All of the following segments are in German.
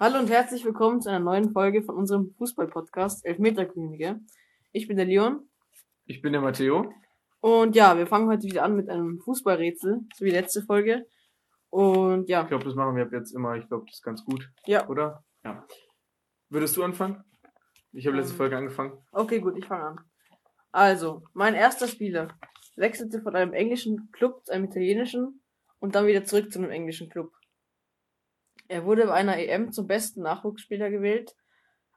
Hallo und herzlich willkommen zu einer neuen Folge von unserem Fußball-Podcast Elfmeterkönige. Ich bin der Leon. Ich bin der Matteo. Und ja, wir fangen heute wieder an mit einem Fußballrätsel, so wie letzte Folge. Und ja. Ich glaube, das machen wir ab jetzt immer. Ich glaube, das ist ganz gut. Ja. Oder? Ja. Würdest du anfangen? Ich habe letzte Ähm. Folge angefangen. Okay, gut, ich fange an. Also, mein erster Spieler wechselte von einem englischen Club zu einem italienischen und dann wieder zurück zu einem englischen Club. Er wurde bei einer EM zum besten Nachwuchsspieler gewählt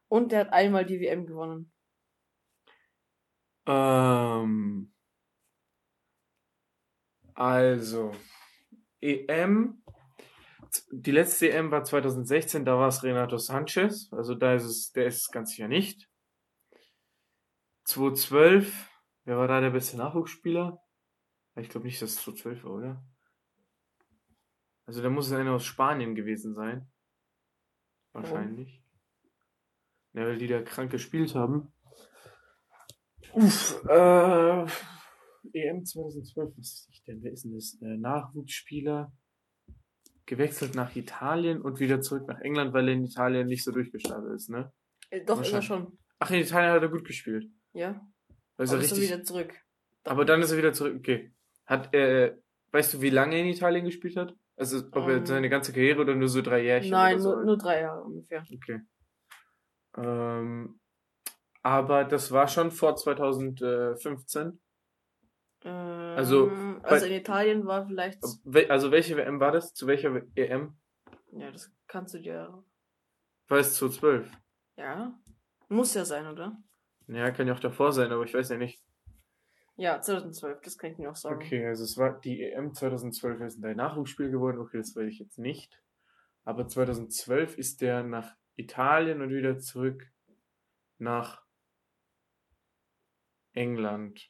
und er hat einmal die WM gewonnen. Ähm. Also. EM. Die letzte EM war 2016, da war es Renato Sanchez. Also da ist es, der ist es ganz sicher nicht. 2012, wer war da der beste Nachwuchsspieler? Ich glaube nicht, dass es 2012 war, oder? Also da muss es einer aus Spanien gewesen sein. Wahrscheinlich. Ja, weil die da krank gespielt haben. Uff, äh, EM 2012, was ist ich denn? Wer ist denn das? Äh, Nachwuchsspieler. Gewechselt nach Italien und wieder zurück nach England, weil er in Italien nicht so durchgestartet ist, ne? Äh, doch, immer schon. Ach, in Italien hat er gut gespielt. Ja. Also Aber ist er richtig. wieder zurück. aber dann ist er wieder zurück. Okay. Hat, äh, weißt du, wie lange er in Italien gespielt hat? Also, ob er Ähm, seine ganze Karriere oder nur so drei Jährchen Nein, so? nur, nur drei Jahre ungefähr. Okay. Ähm, aber das war schon vor 2015. Ähm, Also, also in Italien war vielleicht. Also welche WM war das? Zu welcher EM? Ja, das kannst du dir. War es 2012? Ja. Muss ja sein, oder? Ja, kann ja auch davor sein, aber ich weiß ja nicht. Ja, 2012, das kann ich mir auch sagen. Okay, also es war die EM 2012 ist ein Nachwuchsspiel geworden. Okay, das weiß ich jetzt nicht. Aber 2012 ist der nach Italien und wieder zurück nach England.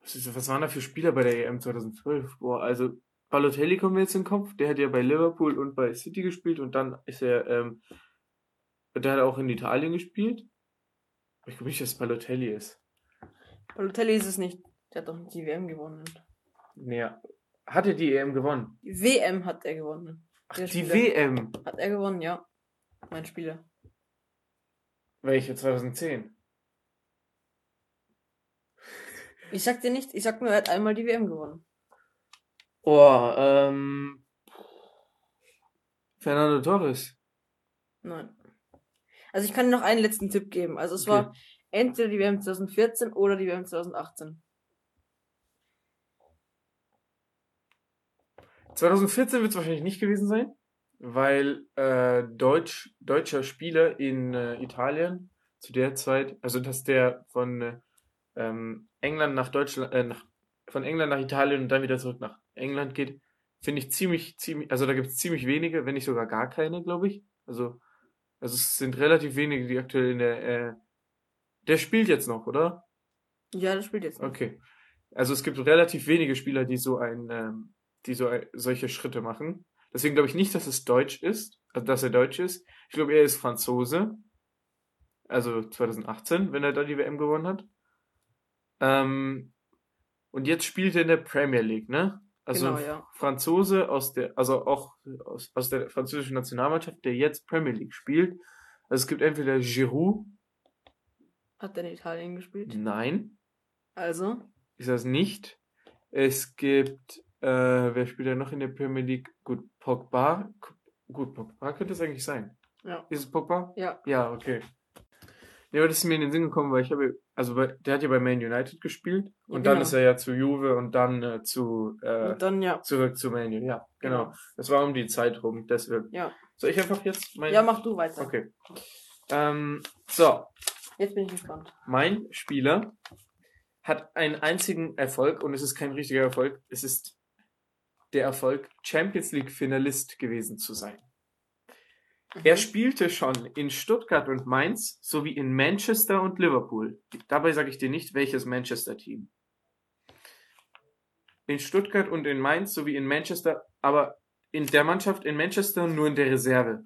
Was, ist, was waren da für Spieler bei der EM 2012? Boah, also Balotelli kommt mir jetzt in den Kopf. Der hat ja bei Liverpool und bei City gespielt und dann ist er, ähm, der hat auch in Italien gespielt. Ich glaube nicht, dass Balotelli ist. Balotelli ist es nicht. Der hat doch nicht die WM gewonnen. Nee, hat er die EM gewonnen? Die WM hat er gewonnen. Ach, Der die Spieler. WM. Hat er gewonnen, ja. Mein Spieler. Welche? 2010? Ich sag dir nicht, ich sag nur, er hat einmal die WM gewonnen. Oh, ähm. Fernando Torres. Nein. Also ich kann dir noch einen letzten Tipp geben. Also es Okay. war entweder die WM 2014 oder die WM 2018. 2014 wird es wahrscheinlich nicht gewesen sein, weil äh, Deutsch, deutscher Spieler in äh, Italien zu der Zeit, also dass der von äh, ähm, England nach Deutschland, äh, nach, von England nach Italien und dann wieder zurück nach England geht, finde ich ziemlich, ziemlich, also da gibt es ziemlich wenige, wenn nicht sogar gar keine, glaube ich. Also, also es sind relativ wenige, die aktuell in der, äh, der spielt jetzt noch, oder? Ja, das spielt jetzt. noch. Okay. Also es gibt relativ wenige Spieler, die so ein, ähm, die so ein, solche Schritte machen. Deswegen glaube ich nicht, dass es Deutsch ist, also dass er Deutsch ist. Ich glaube, er ist Franzose. Also 2018, wenn er da die WM gewonnen hat. Ähm, und jetzt spielt er in der Premier League, ne? Also Genau, ja. Franzose aus der, also auch aus, aus der französischen Nationalmannschaft, der jetzt Premier League spielt. Also es gibt entweder Giroud, Hat er in Italien gespielt? nein, Also, ist das nicht. Es gibt, äh, wer spielt da noch in der Premier League? Gut, Pogba. Gut, Pogba könnte es eigentlich sein. ja. Ist es Pogba? Ja. Ja, okay. Ja, aber das ist mir in den Sinn gekommen, weil ich habe, also bei, der hat ja bei Man United gespielt und Ja, dann genau. ist er ja zu Juve und dann äh, zu, äh, Und dann ja. zurück zu Man U. Ja, genau. Das war um die Zeit rum, deshalb. Ja. Soll ich einfach jetzt mein... Ja, mach du weiter. Okay. Ähm, so, Jetzt bin ich gespannt. mein Spieler hat einen einzigen Erfolg und es ist kein richtiger Erfolg. Es ist der Erfolg, Champions League Finalist gewesen zu sein. Er spielte schon in Stuttgart und Mainz sowie in Manchester und Liverpool. Dabei sage ich dir nicht, welches Manchester-Team. In Stuttgart und in Mainz sowie in Manchester, aber in der Mannschaft in Manchester nur in der Reserve.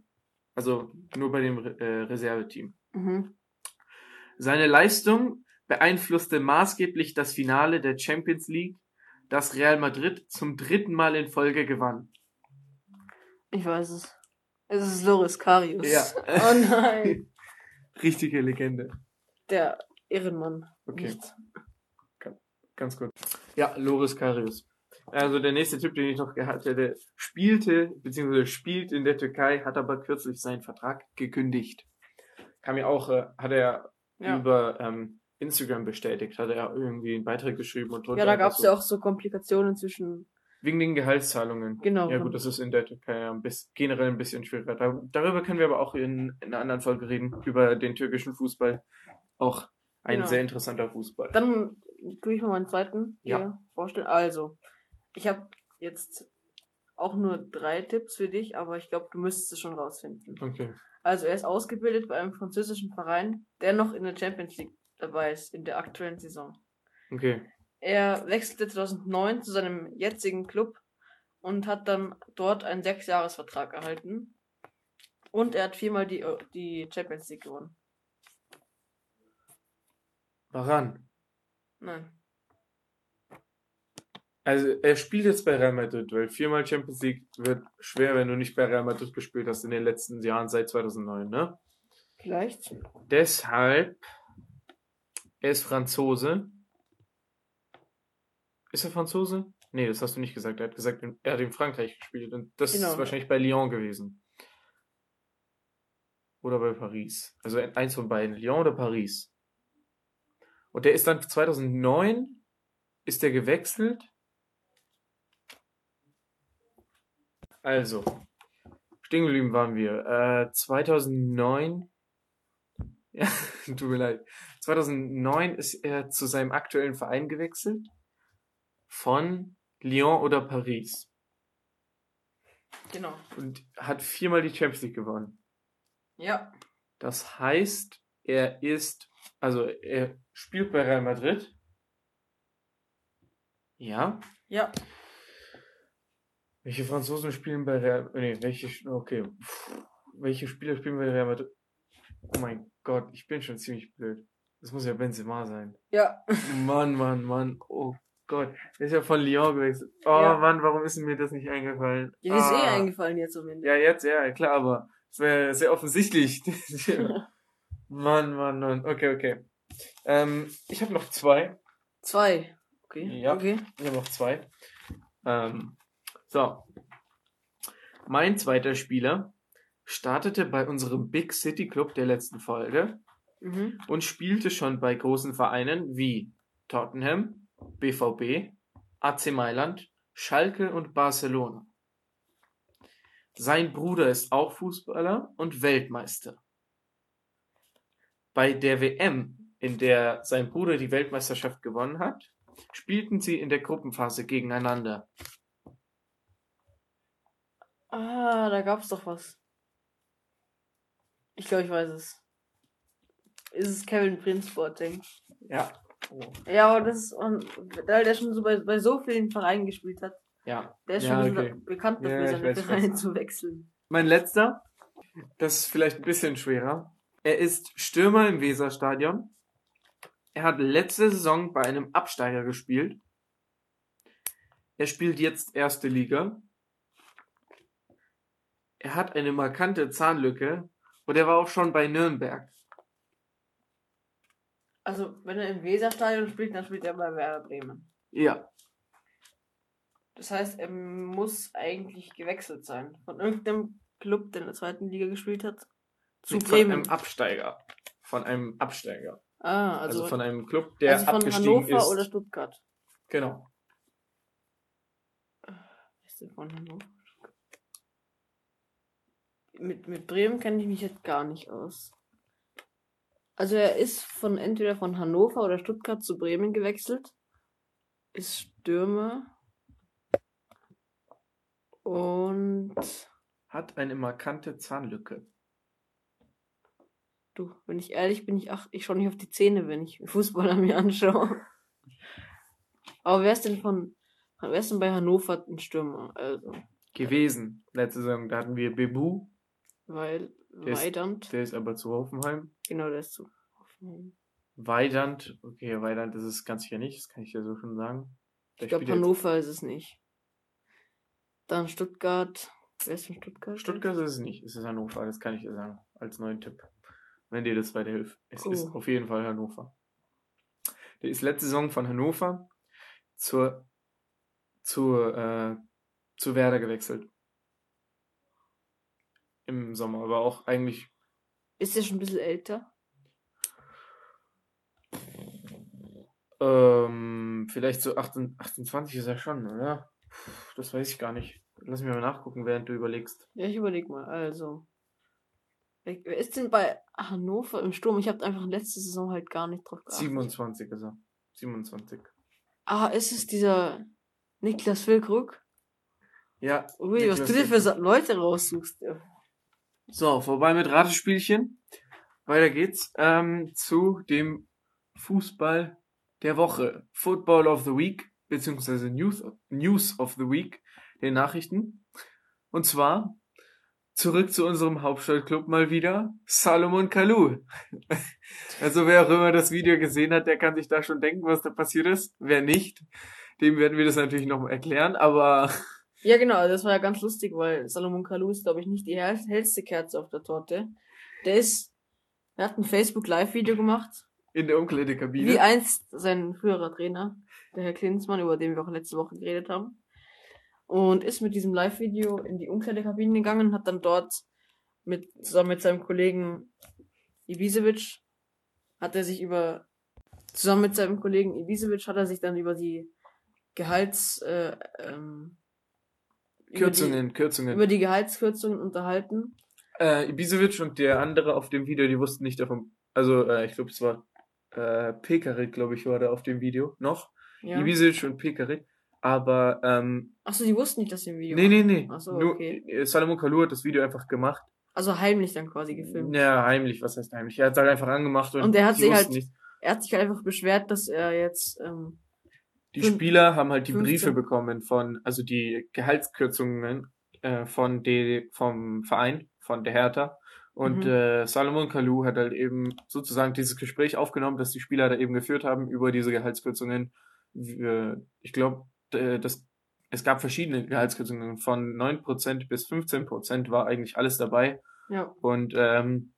Also nur bei dem äh, Reserveteam. Mhm. Seine Leistung beeinflusste maßgeblich das Finale der Champions League, das Real Madrid zum dritten Mal in Folge gewann. Ich weiß es. Es ist Loris Karius. Ja. Oh nein. Richtige Legende. Der Ehrenmann. Okay. Nicht. Ganz gut. Ja, Loris Karius. Also der nächste Typ, den ich noch gehabt hätte, spielte, beziehungsweise spielt in der Türkei, hat aber kürzlich seinen Vertrag gekündigt. Kam ja auch, äh, hat er Ja. über ähm, Instagram bestätigt, hat er irgendwie einen Beitrag geschrieben und Ja, da gab es so, ja auch so Komplikationen zwischen. Wegen den Gehaltszahlungen. Genau. Ja gut, das ist in der Türkei ja ein bisschen, generell ein bisschen schwieriger. Da, darüber können wir aber auch in, in einer anderen Folge reden, über den türkischen Fußball. Auch ein Genau. sehr interessanter Fußball. Dann tue ich mal meinen zweiten Ja. hier vorstellen. Also, ich habe jetzt auch nur drei Tipps für dich, aber ich glaube, du müsstest es schon rausfinden. Okay. Also, er ist ausgebildet bei einem französischen Verein, der noch in der Champions League dabei ist, in der aktuellen Saison. Okay. Er wechselte 2009 zu seinem jetzigen Club und hat dann dort einen Sechsjahresvertrag erhalten. Und er hat viermal die, die Champions League gewonnen. Waran? Nein. Also er spielt jetzt bei Real Madrid, weil viermal Champions League wird schwer, wenn du nicht bei Real Madrid gespielt hast in den letzten Jahren seit 2009, ne? Vielleicht? Deshalb, er ist Franzose. Ist er Franzose? Nee, das hast du nicht gesagt. Er hat gesagt, er hat in Frankreich gespielt und das Genau. ist wahrscheinlich bei Lyon gewesen. Oder bei Paris. Also eins von beiden, Lyon oder Paris. Und der ist dann 2009 ist der gewechselt. Also, stehen geblieben waren wir. Äh, 2009 ja, tut mir leid. 2009 ist er zu seinem aktuellen Verein gewechselt. Von Lyon oder Paris. Genau. Und hat viermal die Champions League gewonnen. Ja. Das heißt, er ist, also er spielt bei Real Madrid. Ja. Ja. Welche Franzosen spielen bei Real, nee, welche, okay. Puh. Welche Spieler spielen bei Real Madrid? Oh mein Gott, ich bin schon ziemlich blöd. Das muss ja Benzema sein. Ja. Mann, Mann, Mann. Oh Gott. Der ist ja von Lyon gewechselt. Oh Ja. Mann, warum ist mir das nicht eingefallen? Dir ist eh Ah. eingefallen jetzt zumindest. Ja, jetzt, ja, klar, aber es wäre sehr offensichtlich. Mann, Mann, Mann. Okay, okay. Ähm, ich habe noch zwei. Zwei. Okay. Ja. Okay. Ich habe noch zwei. Ähm, so. Mein zweiter Spieler startete bei unserem Big City Club der letzten Folge Mhm. und spielte schon bei großen Vereinen wie Tottenham, BVB, AC Mailand, Schalke und Barcelona. Sein Bruder ist auch Fußballer und Weltmeister. Bei der WM, in der sein Bruder die Weltmeisterschaft gewonnen hat, spielten sie in der Gruppenphase gegeneinander. Ah, da gab's doch was. Ich glaube, ich weiß es. Ist es Kevin Prince Boateng? Ja. Oh. Ja, aber das ist, und, weil der schon so bei, bei so vielen Vereinen gespielt hat. Ja. Der ist Ja, schon okay. bekannt dafür, Ja, seine Vereine zu wechseln. Mein letzter, das ist vielleicht ein bisschen schwerer. Er ist Stürmer im Weserstadion. Er hat letzte Saison bei einem Absteiger gespielt. Er spielt jetzt erste Liga. Er hat eine markante Zahnlücke und er war auch schon bei Nürnberg. Also, wenn er im Weserstadion spielt, dann spielt er bei Werder Bremen. Ja, Das heißt, er muss eigentlich gewechselt sein. Von irgendeinem Club, der in der zweiten Liga gespielt hat, zu von Bremen. einem Absteiger. Von einem Absteiger. ah, Also, also, von einem Club, der also von abgestiegen Hannover ist. oder Stuttgart. Genau. Ist der von Hannover? Mit, mit Bremen kenne ich mich jetzt gar nicht aus. Also er ist von entweder von Hannover oder Stuttgart zu Bremen gewechselt. Ist Stürmer. Und Hat eine markante Zahnlücke. du, wenn ich ehrlich bin, ich ach, ich schaue nicht auf die Zähne, wenn ich Fußballer mir anschaue. Aber wer ist denn von wer ist denn bei Hannover ein Stürmer? Also, Gewesen. Letzte Saison, da hatten wir Bebu, weil Der ist- Weidand, der ist aber zu Hoffenheim. genau, der ist zu Hoffenheim. Weidand, okay, Weidand ist es ganz sicher nicht, das kann ich dir so schon sagen. Der Ich glaube, spielt jetzt- Hannover ist es nicht. Dann Stuttgart. Wer ist von Stuttgart? Stuttgart ist es nicht, es ist Hannover, das kann ich dir sagen, als neuen Tipp. Wenn dir das weiterhilft. Es ist Oh. auf jeden Fall Hannover. Der ist letzte Saison von Hannover zur, zur, äh, zu Werder gewechselt. Im Sommer, aber auch eigentlich Ist der schon ein bisschen älter? Ähm, vielleicht so 18, 28 ist er schon, oder? Puh, Das weiß ich gar nicht. Lass mich mal nachgucken, während du überlegst. Ja, ich überleg mal. Also. Wer ist denn bei Hannover im Sturm? Ich habe einfach letzte Saison halt gar nicht drauf geachtet. 27 ist er. 27. Ah, ist es dieser Niklas Füllkrug? Ja. Ui, was du dir für Leute raussuchst. Ja. So, vorbei mit Ratespielchen. Weiter geht's ähm, zu dem Fußball der Woche. Football of the Week, beziehungsweise News, News of the Week, den Nachrichten. Und zwar zurück zu unserem Hauptstadtclub mal wieder, Salomon Kalou. Also wer auch immer das Video gesehen hat, der kann sich da schon denken, was da passiert ist. Wer nicht, dem werden wir das natürlich noch erklären, aber ja, genau, das war ja ganz lustig, weil Salomon Kalou ist, glaube ich, nicht die hell hellste Kerze auf der Torte. Der ist, er hat ein Facebook-Live-Video gemacht, in der Umkleidekabine. wie einst sein früherer Trainer, der Herr Klinsmann, über den wir auch letzte Woche geredet haben. Und ist mit diesem Live-Video in die Umkleidekabine gegangen und hat dann dort mit, zusammen mit seinem Kollegen Ibisevic, hat er sich über, zusammen mit seinem Kollegen Ibisevic hat er sich dann über die Gehalts, äh, ähm, über die- Kürzungen, Kürzungen. über die Gehaltskürzungen unterhalten. Äh, Ibisevic und der andere auf dem Video, die wussten nicht davon. Also, äh, ich glaube, es war äh, Pekarik, glaube ich, war da auf dem Video noch. Ja. Ibisevic und Pekarik. Aber, ähm, Achso, die wussten nicht, dass sie im Video nee, nee, nee. Ach so, Nur, okay. äh, Salomon Kalou hat das Video einfach gemacht. Also heimlich dann quasi gefilmt. Ja, heimlich, was heißt heimlich? Er hat es halt einfach angemacht und, Und er hat sich halt- nicht. Er hat sich halt einfach beschwert, dass er jetzt, ähm, Die fün- Spieler haben halt die 15. Briefe bekommen von, also die Gehaltskürzungen äh, von de, vom Verein, von der Hertha. Und Mhm. äh, Salomon Kalou hat halt eben sozusagen dieses Gespräch aufgenommen, das die Spieler da eben geführt haben über diese Gehaltskürzungen. Äh, ich glaube, das es gab verschiedene Gehaltskürzungen. Von 9% bis 15% war eigentlich alles dabei. ja, Und ähm,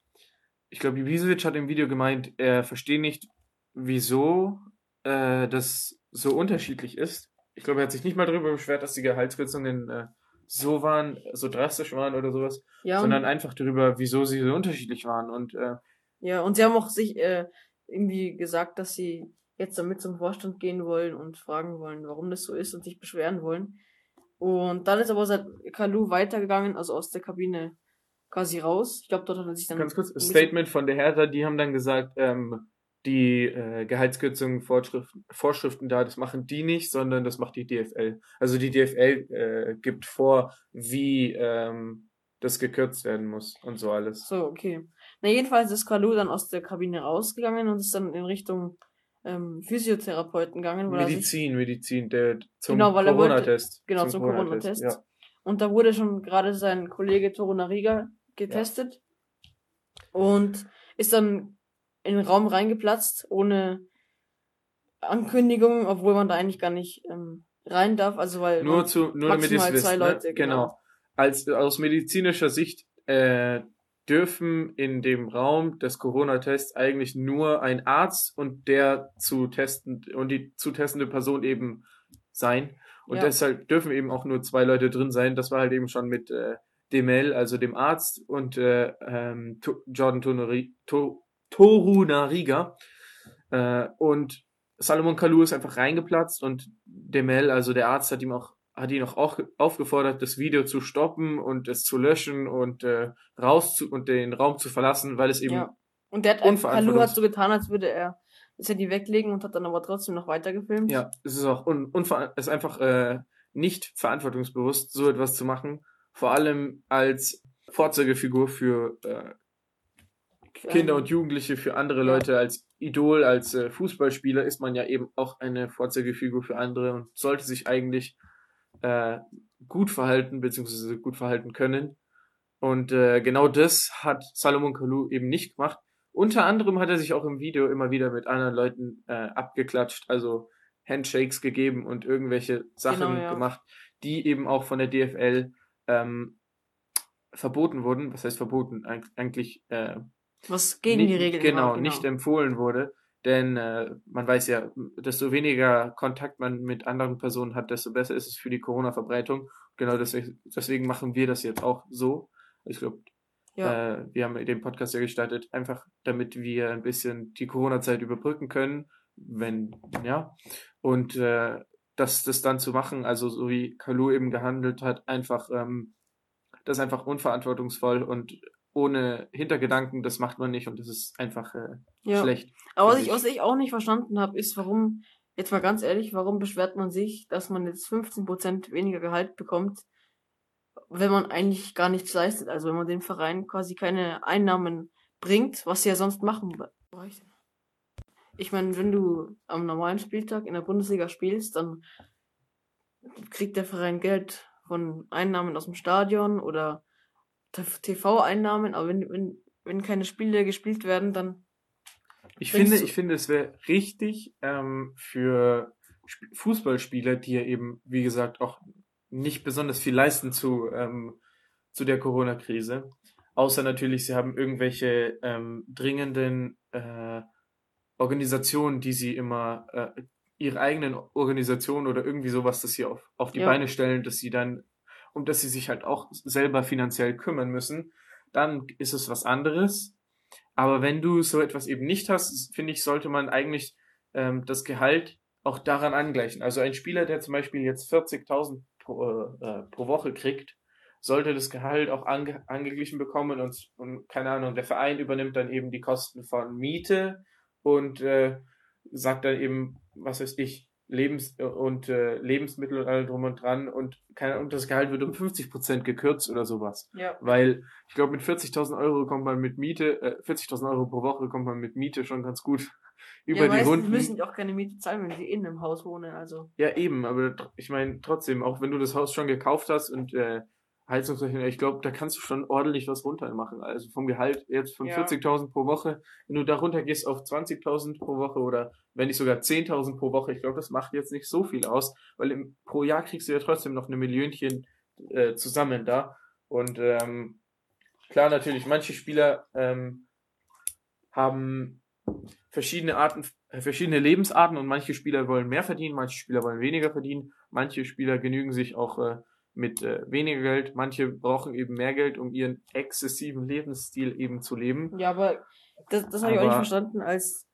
ich glaube, Ibisevic hat im Video gemeint, er versteht nicht, wieso äh, das so unterschiedlich ist. Ich glaube, er hat sich nicht mal darüber beschwert, dass die Gehaltskürzungen äh, so waren, so drastisch waren oder sowas, ja, sondern einfach darüber, wieso sie so unterschiedlich waren. Und äh, ja, und sie haben auch sich äh, irgendwie gesagt, dass sie jetzt damit zum Vorstand gehen wollen und fragen wollen, warum das so ist und sich beschweren wollen. Und dann ist aber seit Kalu weitergegangen, also aus der Kabine quasi raus. Ich glaube, dort hat er sich dann ganz kurz, Statement von der Hertha, die haben dann gesagt, ähm, die äh, Gehaltskürzungen, Vorschriften, Vorschriften da, das machen die nicht, sondern das macht die DFL. Also die DFL äh, gibt vor, wie ähm, das gekürzt werden muss und so alles. So, okay. Na, jedenfalls ist Kalu dann aus der Kabine rausgegangen und ist dann in Richtung ähm, Physiotherapeuten gegangen, er sich, Medizin, Medizin, der zum Genau, weil er wollte- Corona-Test. genau, zum Corona-Test. Ja. und da wurde schon gerade sein Kollege Torunariga getestet und ist dann in den Raum reingeplatzt, ohne Ankündigung, obwohl man da eigentlich gar nicht ähm, rein darf, also weil Nur zu, nur damit maximal wisst. zwei ne? Leute, genau. genau. Als aus medizinischer Sicht äh, dürfen in dem Raum des Corona-Tests eigentlich nur ein Arzt und der zu testen und die zu testende Person eben sein. Und Ja. deshalb dürfen eben auch nur zwei Leute drin sein. Das war halt eben schon mit äh, Demel, also dem Arzt, und äh, ähm, Jordan Tonori, to, Torunariga. Äh, und Salomon Kalou ist einfach reingeplatzt und Demel, also der Arzt, hat ihm auch hat ihn auch, auch aufgefordert, das Video zu stoppen und es zu löschen und äh, raus zu, und den Raum zu verlassen, weil es eben Ja. Und der hat einfach, Kalu hat so getan, als würde er das Handy weglegen und hat dann aber trotzdem noch weiter gefilmt. Ja, es ist auch un, unver es ist einfach äh, nicht verantwortungsbewusst, so etwas zu machen. Vor allem als Vorzeigefigur für äh, Kinder und Jugendliche, für andere. Leute, als Idol, als äh, Fußballspieler ist man ja eben auch eine Vorzeigefigur für andere und sollte sich eigentlich äh, gut verhalten, beziehungsweise gut verhalten können. Und äh, genau das hat Salomon Kalou eben nicht gemacht. Unter anderem hat er sich auch im Video immer wieder mit anderen Leuten äh, abgeklatscht, also Handshakes gegeben und irgendwelche Sachen Genau, ja. gemacht, die eben auch von der DFL ähm, verboten wurden, was heißt verboten, eigentlich äh, was gegen die Regeln genau, war, genau. nicht empfohlen wurde. Denn äh, man weiß ja, desto weniger Kontakt man mit anderen Personen hat, desto besser ist es für die Corona-Verbreitung. Genau deswegen, deswegen machen wir das jetzt auch so. Ich glaube, ja. äh, wir haben den Podcast ja gestartet, einfach damit wir ein bisschen die Corona-Zeit überbrücken können, wenn, ja. Und äh, das, das dann zu machen, also so wie Kalu eben gehandelt hat, einfach, ähm, das ist einfach unverantwortungsvoll und ohne Hintergedanken, das macht man nicht und das ist einfach äh, ja. schlecht. Aber was ich, was ich auch nicht verstanden habe, ist, warum, jetzt mal ganz ehrlich, warum beschwert man sich, dass man jetzt 15% weniger Gehalt bekommt, wenn man eigentlich gar nichts leistet, also wenn man dem Verein quasi keine Einnahmen bringt, was sie ja sonst machen. Ich meine, wenn du am normalen Spieltag in der Bundesliga spielst, dann kriegt der Verein Geld von Einnahmen aus dem Stadion oder TV-Einnahmen, aber wenn, wenn, wenn keine Spiele gespielt werden, dann. Ich finde, ich finde, es wäre richtig ähm, für Fußballspieler, die ja eben, wie gesagt, auch nicht besonders viel leisten zu, ähm, zu der Corona-Krise. Außer natürlich, sie haben irgendwelche ähm, dringenden äh, Organisationen, die sie immer, äh, ihre eigenen Organisationen oder irgendwie sowas, das sie auf, auf die ja. Beine stellen, dass sie dann um das sie sich halt auch selber finanziell kümmern müssen, dann ist es was anderes. Aber wenn du so etwas eben nicht hast, finde ich, sollte man eigentlich ähm, das Gehalt auch daran angleichen. Also ein Spieler, der zum Beispiel jetzt 40.000 pro, äh, pro Woche kriegt, sollte das Gehalt auch ange angeglichen bekommen und, und keine Ahnung, der Verein übernimmt dann eben die Kosten von Miete und äh, sagt dann eben, was weiß ich, Lebens- und äh, Lebensmittel und allem drum und dran und, keine, und das Gehalt wird um 50 Prozent gekürzt oder sowas. Ja. Weil ich glaube, mit 40.000 Euro kommt man mit Miete, äh, 40.000 Euro pro Woche kommt man mit Miete schon ganz gut über ja, die Runden. müssen auch keine Miete zahlen, wenn sie in einem Haus wohnen, also. Ja, eben, aber ich meine, trotzdem, auch wenn du das Haus schon gekauft hast und äh, Heizungsrechner, ich glaube, da kannst du schon ordentlich was runter machen. Also vom Gehalt jetzt von ja. 40.000 pro Woche, wenn du da runter gehst auf 20.000 pro Woche oder wenn nicht sogar 10.000 pro Woche, ich glaube, das macht jetzt nicht so viel aus, weil im, pro Jahr kriegst du ja trotzdem noch eine Millionchen äh, zusammen da. Und ähm, klar, natürlich, manche Spieler ähm, haben verschiedene Arten, äh, verschiedene Lebensarten und manche Spieler wollen mehr verdienen, manche Spieler wollen weniger verdienen, manche Spieler genügen sich auch äh, mit äh, weniger Geld, manche brauchen eben mehr Geld, um ihren exzessiven Lebensstil eben zu leben. Ja, aber das, das habe ich auch nicht verstanden, als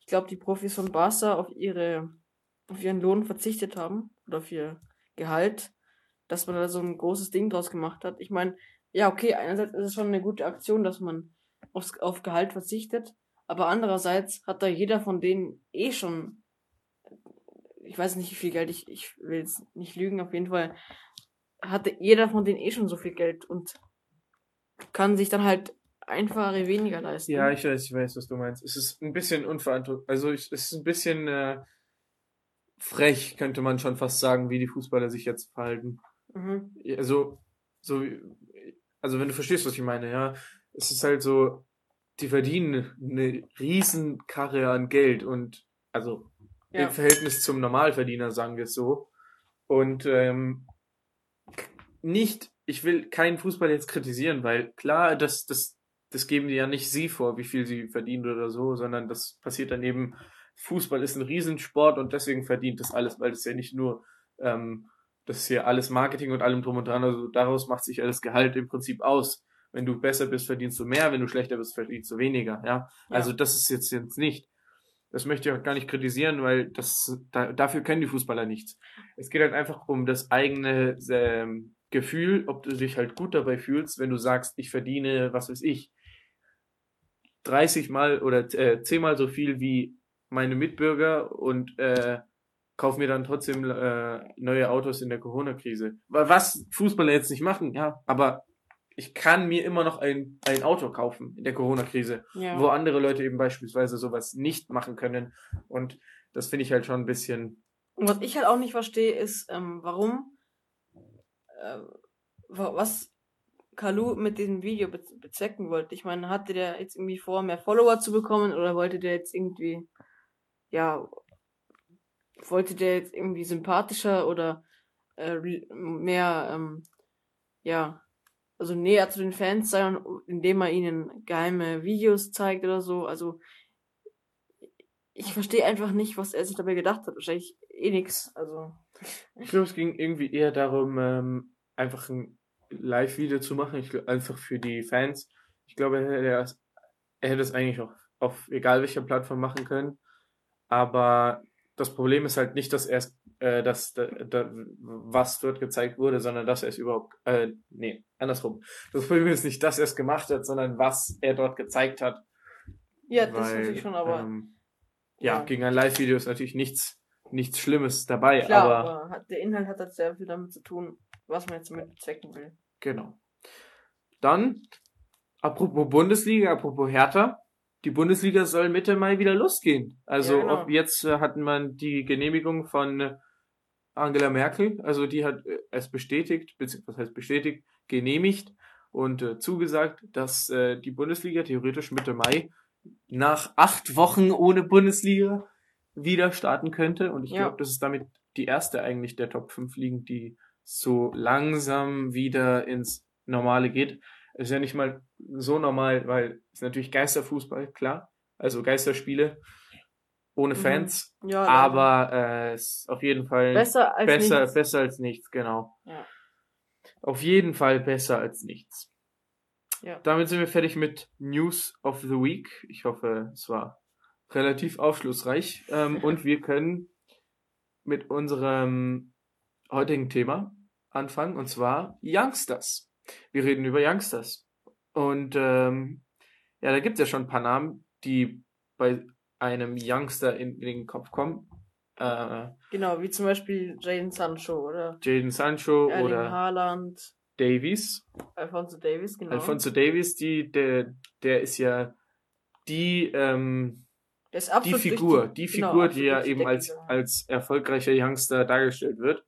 ich glaube, die Profis von Barca auf ihre auf ihren Lohn verzichtet haben oder auf ihr Gehalt, dass man da so ein großes Ding draus gemacht hat. Ich meine, ja, okay, einerseits ist es schon eine gute Aktion, dass man aufs, auf Gehalt verzichtet, aber andererseits hat da jeder von denen eh schon ich weiß nicht, wie viel Geld ich, ich will jetzt nicht lügen, auf jeden Fall hatte jeder von denen eh schon so viel Geld und kann sich dann halt einfache weniger leisten. Ja, ich weiß, ich weiß, was du meinst. Es ist ein bisschen unverantwortlich, also es ist ein bisschen äh, frech, könnte man schon fast sagen, wie die Fußballer sich jetzt verhalten. Mhm. Also, so, also wenn du verstehst, was ich meine, ja, es ist halt so, die verdienen eine Riesenkarre an Geld und also ja. im Verhältnis zum Normalverdiener, sagen wir es so. Und ähm, nicht, ich will keinen Fußball jetzt kritisieren, weil klar, das, das, das geben die ja nicht sie vor, wie viel sie verdienen oder so, sondern das passiert dann eben, Fußball ist ein Riesensport und deswegen verdient das alles, weil das ja nicht nur, ähm, das ist ja alles Marketing und allem drum und dran, also daraus macht sich alles Gehalt im Prinzip aus. Wenn du besser bist, verdienst du mehr, wenn du schlechter bist, verdienst du weniger, ja. ja. Also das ist jetzt jetzt nicht. Das möchte ich auch gar nicht kritisieren, weil das da, dafür können die Fußballer nichts. Es geht halt einfach um das eigene ähm, Gefühl, ob du dich halt gut dabei fühlst, wenn du sagst, ich verdiene, was weiß ich, 30 mal oder äh, 10 mal so viel wie meine Mitbürger und äh, kauf mir dann trotzdem äh, neue Autos in der Corona-Krise. Was Fußballer jetzt nicht machen, ja, aber ich kann mir immer noch ein, ein Auto kaufen in der Corona-Krise, ja. wo andere Leute eben beispielsweise sowas nicht machen können. Und das finde ich halt schon ein bisschen. Und was ich halt auch nicht verstehe, ist, ähm, warum äh, was Kalu mit diesem Video be bezwecken wollte. Ich meine, hatte der jetzt irgendwie vor, mehr Follower zu bekommen oder wollte der jetzt irgendwie, ja, wollte der jetzt irgendwie sympathischer oder äh, mehr, ähm, ja, also näher zu den Fans sein, indem er ihnen geheime Videos zeigt oder so. Also ich verstehe einfach nicht, was er sich dabei gedacht hat. Wahrscheinlich eh nix. Also Ich glaube, es ging irgendwie eher darum, ähm, einfach ein Live-Video zu machen, ich, einfach für die Fans. Ich glaube, er hätte es, er hätte es eigentlich auch auf egal welcher Plattform machen können. Aber das Problem ist halt nicht, dass er es, äh, dass, da, da, was dort gezeigt wurde, sondern dass er es überhaupt, äh, nee, andersrum. Das Problem ist nicht, dass er es gemacht hat, sondern was er dort gezeigt hat. ja, das natürlich schon, aber ähm, ja, ja. gegen ein Live-Video ist natürlich nichts, nichts Schlimmes dabei, klar, aber aber hat, der Inhalt hat halt sehr viel damit zu tun, was man jetzt damit bezwecken will. Genau. Dann, apropos Bundesliga, apropos Hertha, die Bundesliga soll Mitte Mai wieder losgehen. Also Ja, genau. ob jetzt äh, hatten man die Genehmigung von äh, Angela Merkel, also die hat äh, es bestätigt, beziehungsweise heißt bestätigt, genehmigt und äh, zugesagt, dass äh, die Bundesliga theoretisch Mitte Mai nach acht Wochen ohne Bundesliga wieder starten könnte. Und ich Ja. glaube, das ist damit die erste eigentlich der Top 5 Ligen, die so langsam wieder ins Normale geht. Ist ja nicht mal so normal, weil es natürlich Geisterfußball, klar. Also Geisterspiele ohne Mhm. Fans. Ja, Aber äh, es ist auf jeden Fall besser als besser, nichts. besser als nichts, genau. Ja. Auf jeden Fall besser als nichts. Ja. Damit sind wir fertig mit News of the Week. Ich hoffe, es war relativ aufschlussreich. Ähm, und wir können mit unserem heutigen Thema anfangen, und zwar Youngsters. Wir reden über Youngsters. Und ähm, ja, da gibt es ja schon ein paar Namen, die bei einem Youngster in, in den Kopf kommen. Äh, Genau, wie zum Beispiel Jaden Sancho oder Jaden Sancho Erling oder Haaland, Davies. Alfonso Davis, genau. Alfonso Davies, die, der, der ist ja die, ähm, die Figur, die genau, Figur, die ja eben als, als erfolgreicher Youngster dargestellt wird.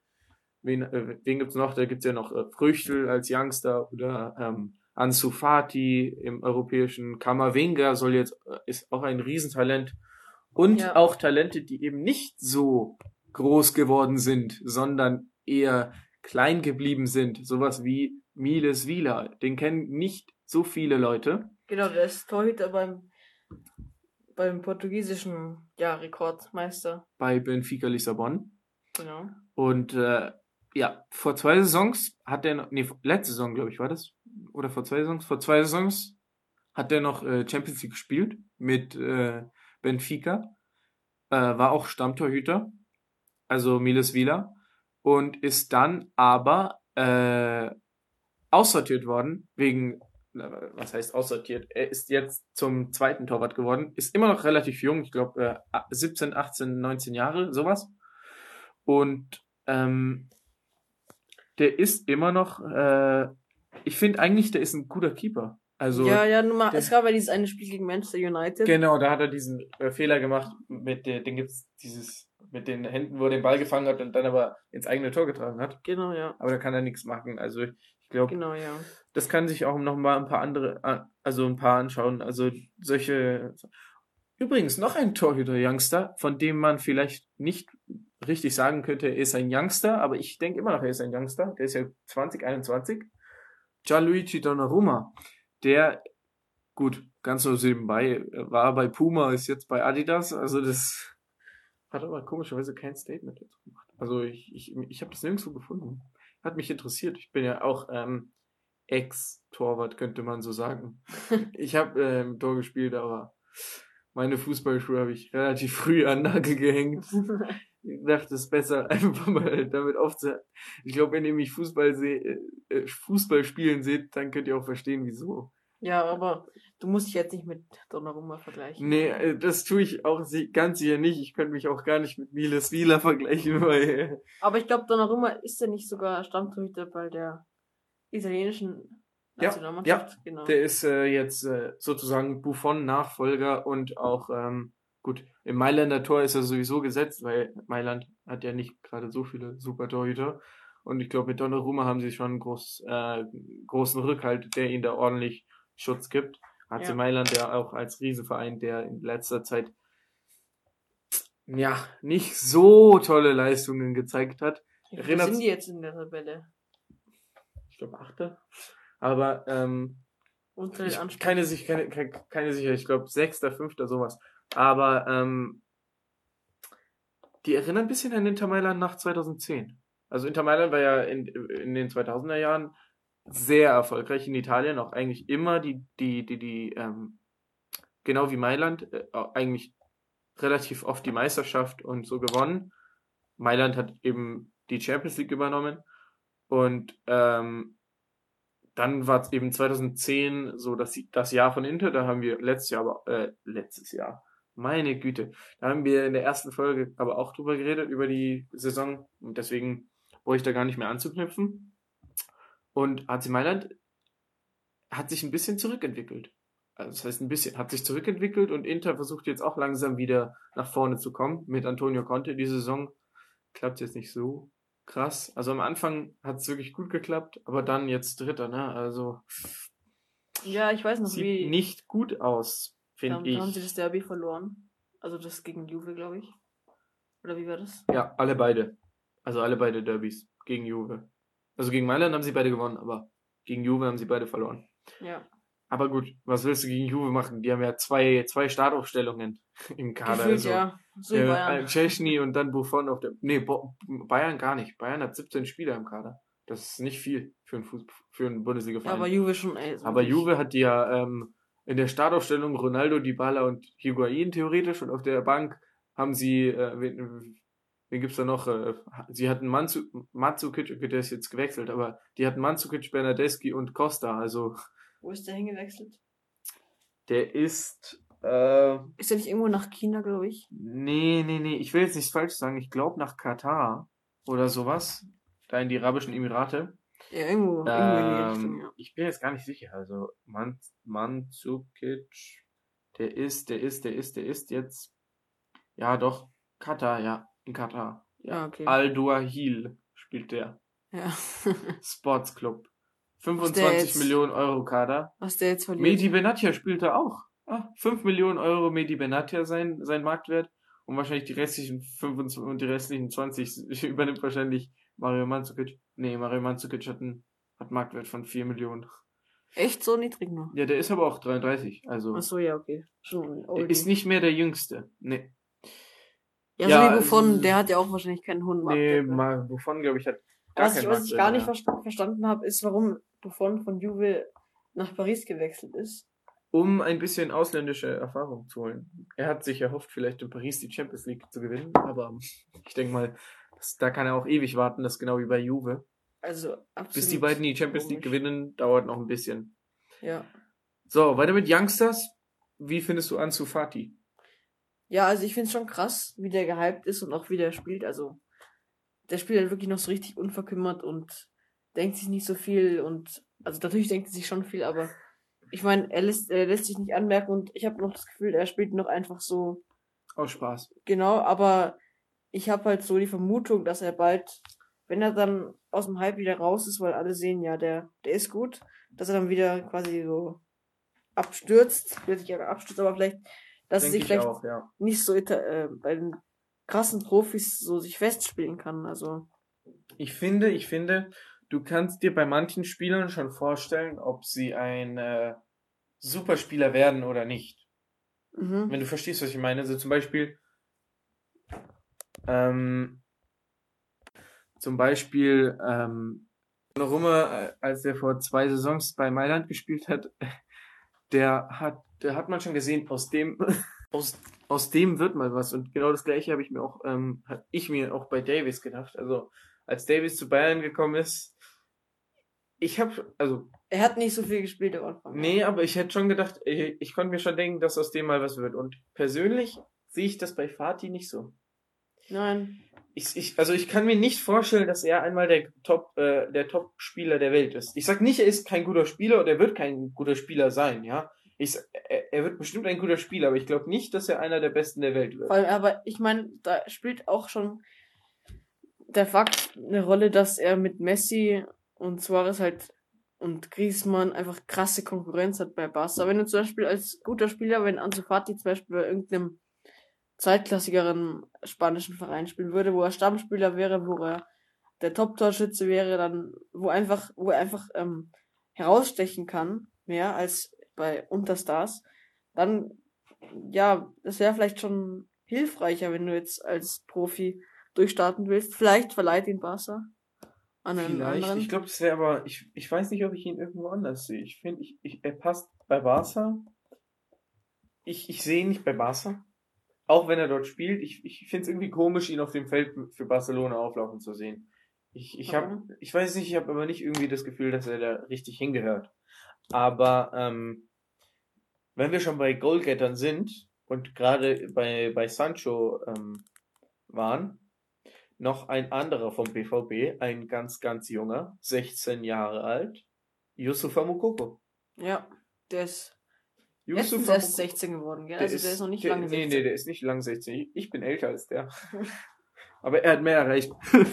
Wen, äh, wen gibt's noch? Da gibt's ja noch äh, Früchtel als Youngster oder ähm, Ansu Fati im europäischen Kamavinga soll jetzt, äh, ist auch ein Riesentalent. Und Ja. auch Talente, die eben nicht so groß geworden sind, sondern eher klein geblieben sind. Sowas wie Miles Wieler. Den kennen nicht so viele Leute. Genau, der ist Torhüter beim, beim portugiesischen ja, Rekordmeister. bei Benfica Lissabon. Genau. Und äh, ja, vor zwei Saisons hat der noch, nee, letzte Saison, glaube ich, war das. Oder vor zwei Saisons? Vor zwei Saisons hat der noch äh, Champions League gespielt mit äh, Benfica. Äh, war auch Stammtorhüter, also Miles Vila. Und ist dann aber äh, aussortiert worden, wegen, was heißt aussortiert? Er ist jetzt zum zweiten Torwart geworden, ist immer noch relativ jung, ich glaube äh, 17, 18, 19 Jahre, sowas. Und ähm, der ist immer noch, äh, ich finde eigentlich, der ist ein guter Keeper. Also ja, ja, nun mal, der- es gab ja dieses eine Spiel gegen Manchester United. genau, da hat er diesen äh, Fehler gemacht, mit der, den gibt's dieses mit den Händen, wo er den Ball gefangen hat und dann aber ins eigene Tor getragen hat. Genau, ja. Aber da kann er nichts machen. Also glaube, Genau, ja. das kann sich auch noch mal ein paar andere, also ein paar anschauen. Also solche. Übrigens noch ein Torhüter-Youngster, von dem man vielleicht nicht richtig sagen könnte, er ist ein Youngster, aber ich denke immer noch, er ist ein Youngster. Der ist ja 2021. Gianluigi Donnarumma, der, gut, ganz so nebenbei, war bei Puma, ist jetzt bei Adidas, also das hat aber komischerweise kein Statement dazu gemacht. Also ich, ich, ich habe das nirgendwo gefunden. Hat mich interessiert. Ich bin ja auch ähm, Ex-Torwart, könnte man so sagen. ich habe äh, im Tor gespielt, aber meine Fußballschuhe habe ich relativ früh an den Nagel gehängt. Ich dachte, es ist besser, einfach mal damit aufzuhören. Ich glaube, wenn ihr mich Fußball, seh, äh, Fußball spielen seht, dann könnt ihr auch verstehen, wieso. Ja, aber du musst dich jetzt nicht mit Donnarumma vergleichen. Nee, äh, das tue ich auch ganz sicher nicht. Ich könnte mich auch gar nicht mit Miles Wieler vergleichen, weil Aber ich glaube, Donnarumma ist ja nicht sogar Stammtorhüter bei der italienischen Ja, Nationalmannschaft. genau. Der ist äh, jetzt äh, sozusagen Buffon-Nachfolger und auch, ähm, gut, im Mailänder Tor ist er sowieso gesetzt, weil Mailand hat ja nicht gerade so viele super Torhüter. Und ich glaube, mit Donnarumma haben sie schon einen groß, äh, großen Rückhalt, der ihnen da ordentlich Schutz gibt. AC Ja. Mailand ja auch als Riesenverein, der in letzter Zeit ja nicht so tolle Leistungen gezeigt hat. Wie sind die jetzt in der Tabelle? Ich glaube, Achter. Aber ähm, ich, keine, keine, keine, keine Sicherheit, ich glaube sechster, fünfter, sowas. Aber ähm, die erinnern ein bisschen an Inter Mailand nach 2010. Also Inter Mailand war ja in, in den 2000er Jahren sehr erfolgreich in Italien, auch eigentlich immer die, die, die, die, ähm, genau wie Mailand, äh, eigentlich relativ oft die Meisterschaft und so gewonnen. Mailand hat eben die Champions League übernommen und ähm, dann war es eben 2010 so das, das Jahr von Inter, da haben wir letztes Jahr, aber äh, letztes Jahr, meine Güte, da haben wir in der ersten Folge aber auch drüber geredet, über die Saison und deswegen wollte ich da gar nicht mehr anzuknüpfen. Und AC Mailand hat sich ein bisschen zurückentwickelt. Also das heißt ein bisschen, hat sich zurückentwickelt und Inter versucht jetzt auch langsam wieder nach vorne zu kommen mit Antonio Conte. Die Saison klappt jetzt nicht so krass. Also am Anfang hat es wirklich gut geklappt, aber dann jetzt Dritter, ne? Also Ja, ich weiß noch, sieht wie. nicht gut aus, finde da haben sie ich. das Derby verloren. Also das gegen Juve, glaube ich. Oder wie war das? Ja, alle beide. Also alle beide Derbys gegen Juve. Also gegen Mailand haben sie beide gewonnen, aber gegen Juve haben sie beide verloren. Ja. Aber gut, was willst du gegen Juve machen? Die haben ja zwei, zwei Startaufstellungen im Kader. Gefühlt, also. ja. So Ja, Bayern. Chesney und dann Buffon auf der. Nee, Bo Bayern gar nicht. Bayern hat 17 Spieler im Kader. Das ist nicht viel für einen, für einen Ja, Bundesliga-Verein. aber Juve schon, ey. so aber. Juve hat ja ähm, in der Startaufstellung Ronaldo, Dybala und Higuain theoretisch und auf der Bank haben sie, äh, wen, gibt's da noch? Äh, sie hatten Manzu Matsukic, okay, der ist jetzt gewechselt, aber die hatten Manzukic, Bernadeschi und Costa. Also Wo ist der hingewechselt? der ist. Äh, Ist er nicht irgendwo nach China, glaube ich? Nee, nee, nee, ich will jetzt nichts falsch sagen. Ich glaube nach Katar oder sowas. Da in die Arabischen Emirate. Ja, irgendwo. irgendwo in die Richtung, Ähm, ja. ich bin jetzt gar nicht sicher. Also Man Mandzukic, der ist, der ist, der ist, der ist jetzt. Ja, doch. Katar, ja. In Katar. Ja, okay. Al-Duahil spielt der. ja. Sports Club. Was der 25 jetzt- Millionen Euro Kader. Was der jetzt verliert. Medi Benatia spielt da auch. Ah, 5 Millionen Euro Medi Benatia sein, sein Marktwert. Und wahrscheinlich die restlichen 25 und die restlichen 20 übernimmt wahrscheinlich Mario Mandzukic. Nee, Mario Mandzukic hat einen hat Marktwert von 4 Millionen. Echt so niedrig noch? Ja, der ist aber auch 33. Also Ach so, ja, okay. Schon der oldie. ist nicht mehr der Jüngste. Nee. Ja, Ja, so wie Buffon, also- der hat ja auch wahrscheinlich keinen Hund. Nee, mal, wovon glaube ich hat gar was ich, keinen was ich gar nicht versta verstanden habe, ist, warum Buffon von Juve nach Paris gewechselt ist. Um ein bisschen ausländische Erfahrung zu holen. Er hat sich erhofft, vielleicht in Paris die Champions League zu gewinnen, aber ich denke mal, das, da kann er auch ewig warten, das genau wie bei Juve. Also absolut. Bis die beiden die Champions League komisch. gewinnen, dauert noch ein bisschen. Ja. So, weiter mit Youngsters. Wie findest du Ansu Fati? Ja, also ich find's schon krass, wie der gehypt ist und auch wie der spielt. Also der spielt halt wirklich noch so richtig unverkümmert und denkt sich nicht so viel und also natürlich denkt er sich schon viel, aber ich meine, er lässt, er lässt sich nicht anmerken und ich habe noch das Gefühl, er spielt noch einfach so Aus Spaß. genau, aber ich habe halt so die Vermutung, dass er bald, wenn er dann aus dem Hype wieder raus ist, weil alle sehen, ja, der, der ist gut, dass er dann wieder quasi so abstürzt, will sich aber abstürzt, aber vielleicht, dass er Denke sich ich vielleicht auch, ja. nicht so äh, bei den krassen Profis so sich festspielen kann. Also Ich finde, ich finde, du kannst dir bei manchen Spielern schon vorstellen, ob sie ein äh, Superspieler werden oder nicht. mhm. Wenn du verstehst, was ich meine. Also zum Beispiel, ähm, zum Beispiel, ähm, Donnarumma, äh, als er vor zwei Saisons bei Mailand gespielt hat, der hat, der hat man schon gesehen, aus dem, aus, aus dem wird mal was. Und genau das gleiche habe ich mir auch, ähm, hab ich mir auch bei Davis gedacht. Also, als Davis zu Bayern gekommen ist, ich habe, also, er hat nicht so viel gespielt am Anfang. Nee, aber ich hätte schon gedacht, ich, ich konnte mir schon denken, dass aus dem mal was wird. Und persönlich sehe ich das bei Fatih nicht so. Nein. Ich, ich, also ich kann mir nicht vorstellen, dass er einmal der Top, äh, der Top-Spieler der Welt ist. Ich sag nicht, er ist kein guter Spieler oder er wird kein guter Spieler sein, ja. Ich, er, wird bestimmt ein guter Spieler, aber ich glaube nicht, dass er einer der Besten der Welt wird. Allem, aber ich meine, da spielt auch schon der Fakt eine Rolle, dass er mit Messi und Suarez halt und Griezmann einfach krasse Konkurrenz hat bei Barca. Wenn du zum Beispiel als guter Spieler, wenn Ansu Fati zum Beispiel bei irgendeinem zweitklassigeren spanischen Verein spielen würde, wo er Stammspieler wäre, wo er der Top-Torschütze wäre, dann, wo einfach, wo er einfach ähm, herausstechen kann, mehr als bei Unterstars, dann, ja, das wäre vielleicht schon hilfreicher, wenn du jetzt als Profi durchstarten willst. Vielleicht verleiht ihn Barca an einen Vielleicht, anderen. ich glaube, das wäre aber, ich, ich weiß nicht, ob ich ihn irgendwo anders sehe. Ich finde, ich, ich, er passt bei Barca. Ich, ich sehe ihn nicht bei Barca. Auch wenn er dort spielt. Ich, ich finde es irgendwie komisch, ihn auf dem Feld für Barcelona auflaufen zu sehen. Ich, ich habe, Warum? ich weiß nicht, ich habe aber nicht irgendwie das Gefühl, dass er da richtig hingehört. Aber ähm, wenn wir schon bei Goalgettern sind und gerade bei, bei Sancho ähm, waren, noch ein anderer vom BVB, ein ganz, ganz junger, 16 Jahre alt, Yusufa Mukoko. Ja, der ist letztens erst Mukoko- 16 geworden, gell? der Also der ist noch nicht der, lange Nee, 16. nee, der ist nicht lang 16. Ich, ich bin älter als der. aber er hat mehr erreicht. ja,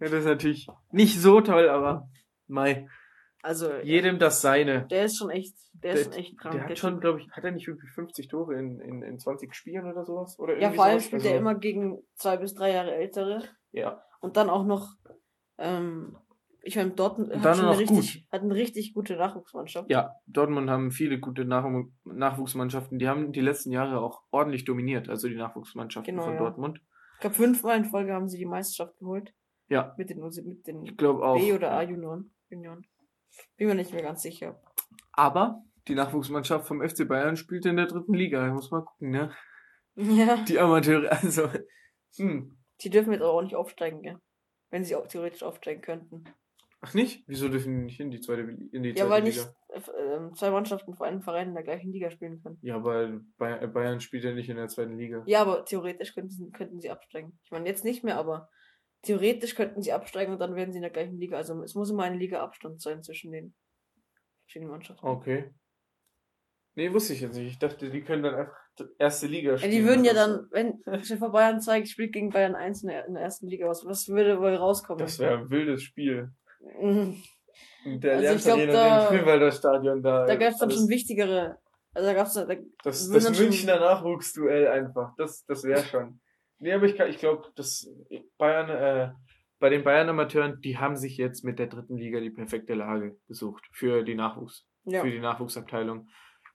das ist natürlich nicht so toll, aber mei, Also jedem das seine. der ist schon echt, der, ist schon echt krank. Der hat schon, glaube ich, hat er nicht irgendwie 50 Tore in, in, in 20 Spielen oder sowas? Oder ja, vor allem sowas? spielt Also, er immer gegen zwei bis drei Jahre ältere Ja. und dann auch noch, ähm, ich meine, Dortmund Und hat schon eine richtig, hat eine richtig gute Nachwuchsmannschaft. Ja, Dortmund haben viele gute Nach Nachwuchsmannschaften. Die haben die letzten Jahre auch ordentlich dominiert, also die Nachwuchsmannschaften Genau, von ja. Dortmund. Ich glaube, fünfmal in Folge haben sie die Meisterschaft geholt. Ja. Mit den, mit den Ich auch. B- oder A-Junioren. Bin mir nicht mehr ganz sicher. Aber die Nachwuchsmannschaft vom FC Bayern spielt in der dritten Liga. Muss mal gucken, ne? Ja. Die Amateure, also. Hm. Die dürfen jetzt aber auch nicht aufsteigen, gell? Wenn sie auch theoretisch aufsteigen könnten. Ach nicht? Wieso dürfen die nicht in die zweite, in die Ja, zweite weil Liga? nicht äh, zwei Mannschaften vor einem Verein in der gleichen Liga spielen können. Ja, weil Bay- Bayern spielt ja nicht in der zweiten Liga. Ja, aber theoretisch könnten könnten sie absteigen. Ich meine, jetzt nicht mehr, aber theoretisch könnten sie absteigen und dann werden sie in der gleichen Liga. Also es muss immer ein Liga-Abstand sein zwischen den verschiedenen Mannschaften. Okay. Nee, wusste ich jetzt nicht. Ich dachte, die können dann einfach erste Liga Ja, spielen. die würden ja dann, wenn Stefan Bayern zeigt, spielt gegen Bayern 1 in der, in der ersten Liga, was, was würde wohl rauskommen? Das wäre ein wildes Spiel. Mhm. Der Also ich glaub, Lernarena da- im Grünwalder Stadion da. Da gab's dann alles- schon wichtigere. Also da gab's da, da, Das, das dann schon- Münchner Nachwuchsduell einfach. Das, das wäre schon. Nee, aber ich, ich glaube, dass Bayern, äh, bei den Bayern-Amateuren, die haben sich jetzt mit der dritten Liga die perfekte Lage gesucht für die Nachwuchs, ja. für die Nachwuchsabteilung.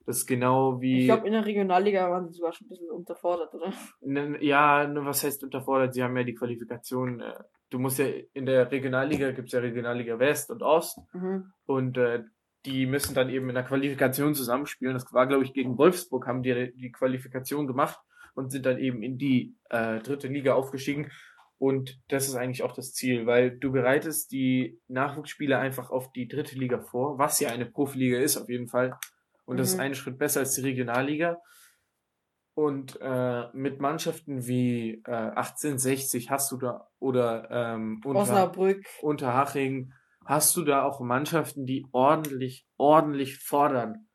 Das ist genau wie. Ich glaube, in der Regionalliga waren sie sogar schon ein bisschen unterfordert, oder? Nen- Ja, nur was heißt unterfordert? Sie haben ja die Qualifikation. Äh, du musst ja in der Regionalliga gibt's ja Regionalliga West und Ost Mhm. und äh, die müssen dann eben in der Qualifikation zusammenspielen. Das war, glaube ich, gegen Wolfsburg haben die die Qualifikation gemacht und sind dann eben in die äh, dritte Liga aufgestiegen. Und das ist eigentlich auch das Ziel, weil du bereitest die Nachwuchsspieler einfach auf die dritte Liga vor, was ja eine Profiliga ist auf jeden Fall. Und das ist Mhm. einen Schritt besser als die Regionalliga. Und äh, mit Mannschaften wie äh, 1860 hast du da oder ähm, unter, Osnabrück. Unterhaching hast du da auch Mannschaften, die ordentlich, ordentlich fordern.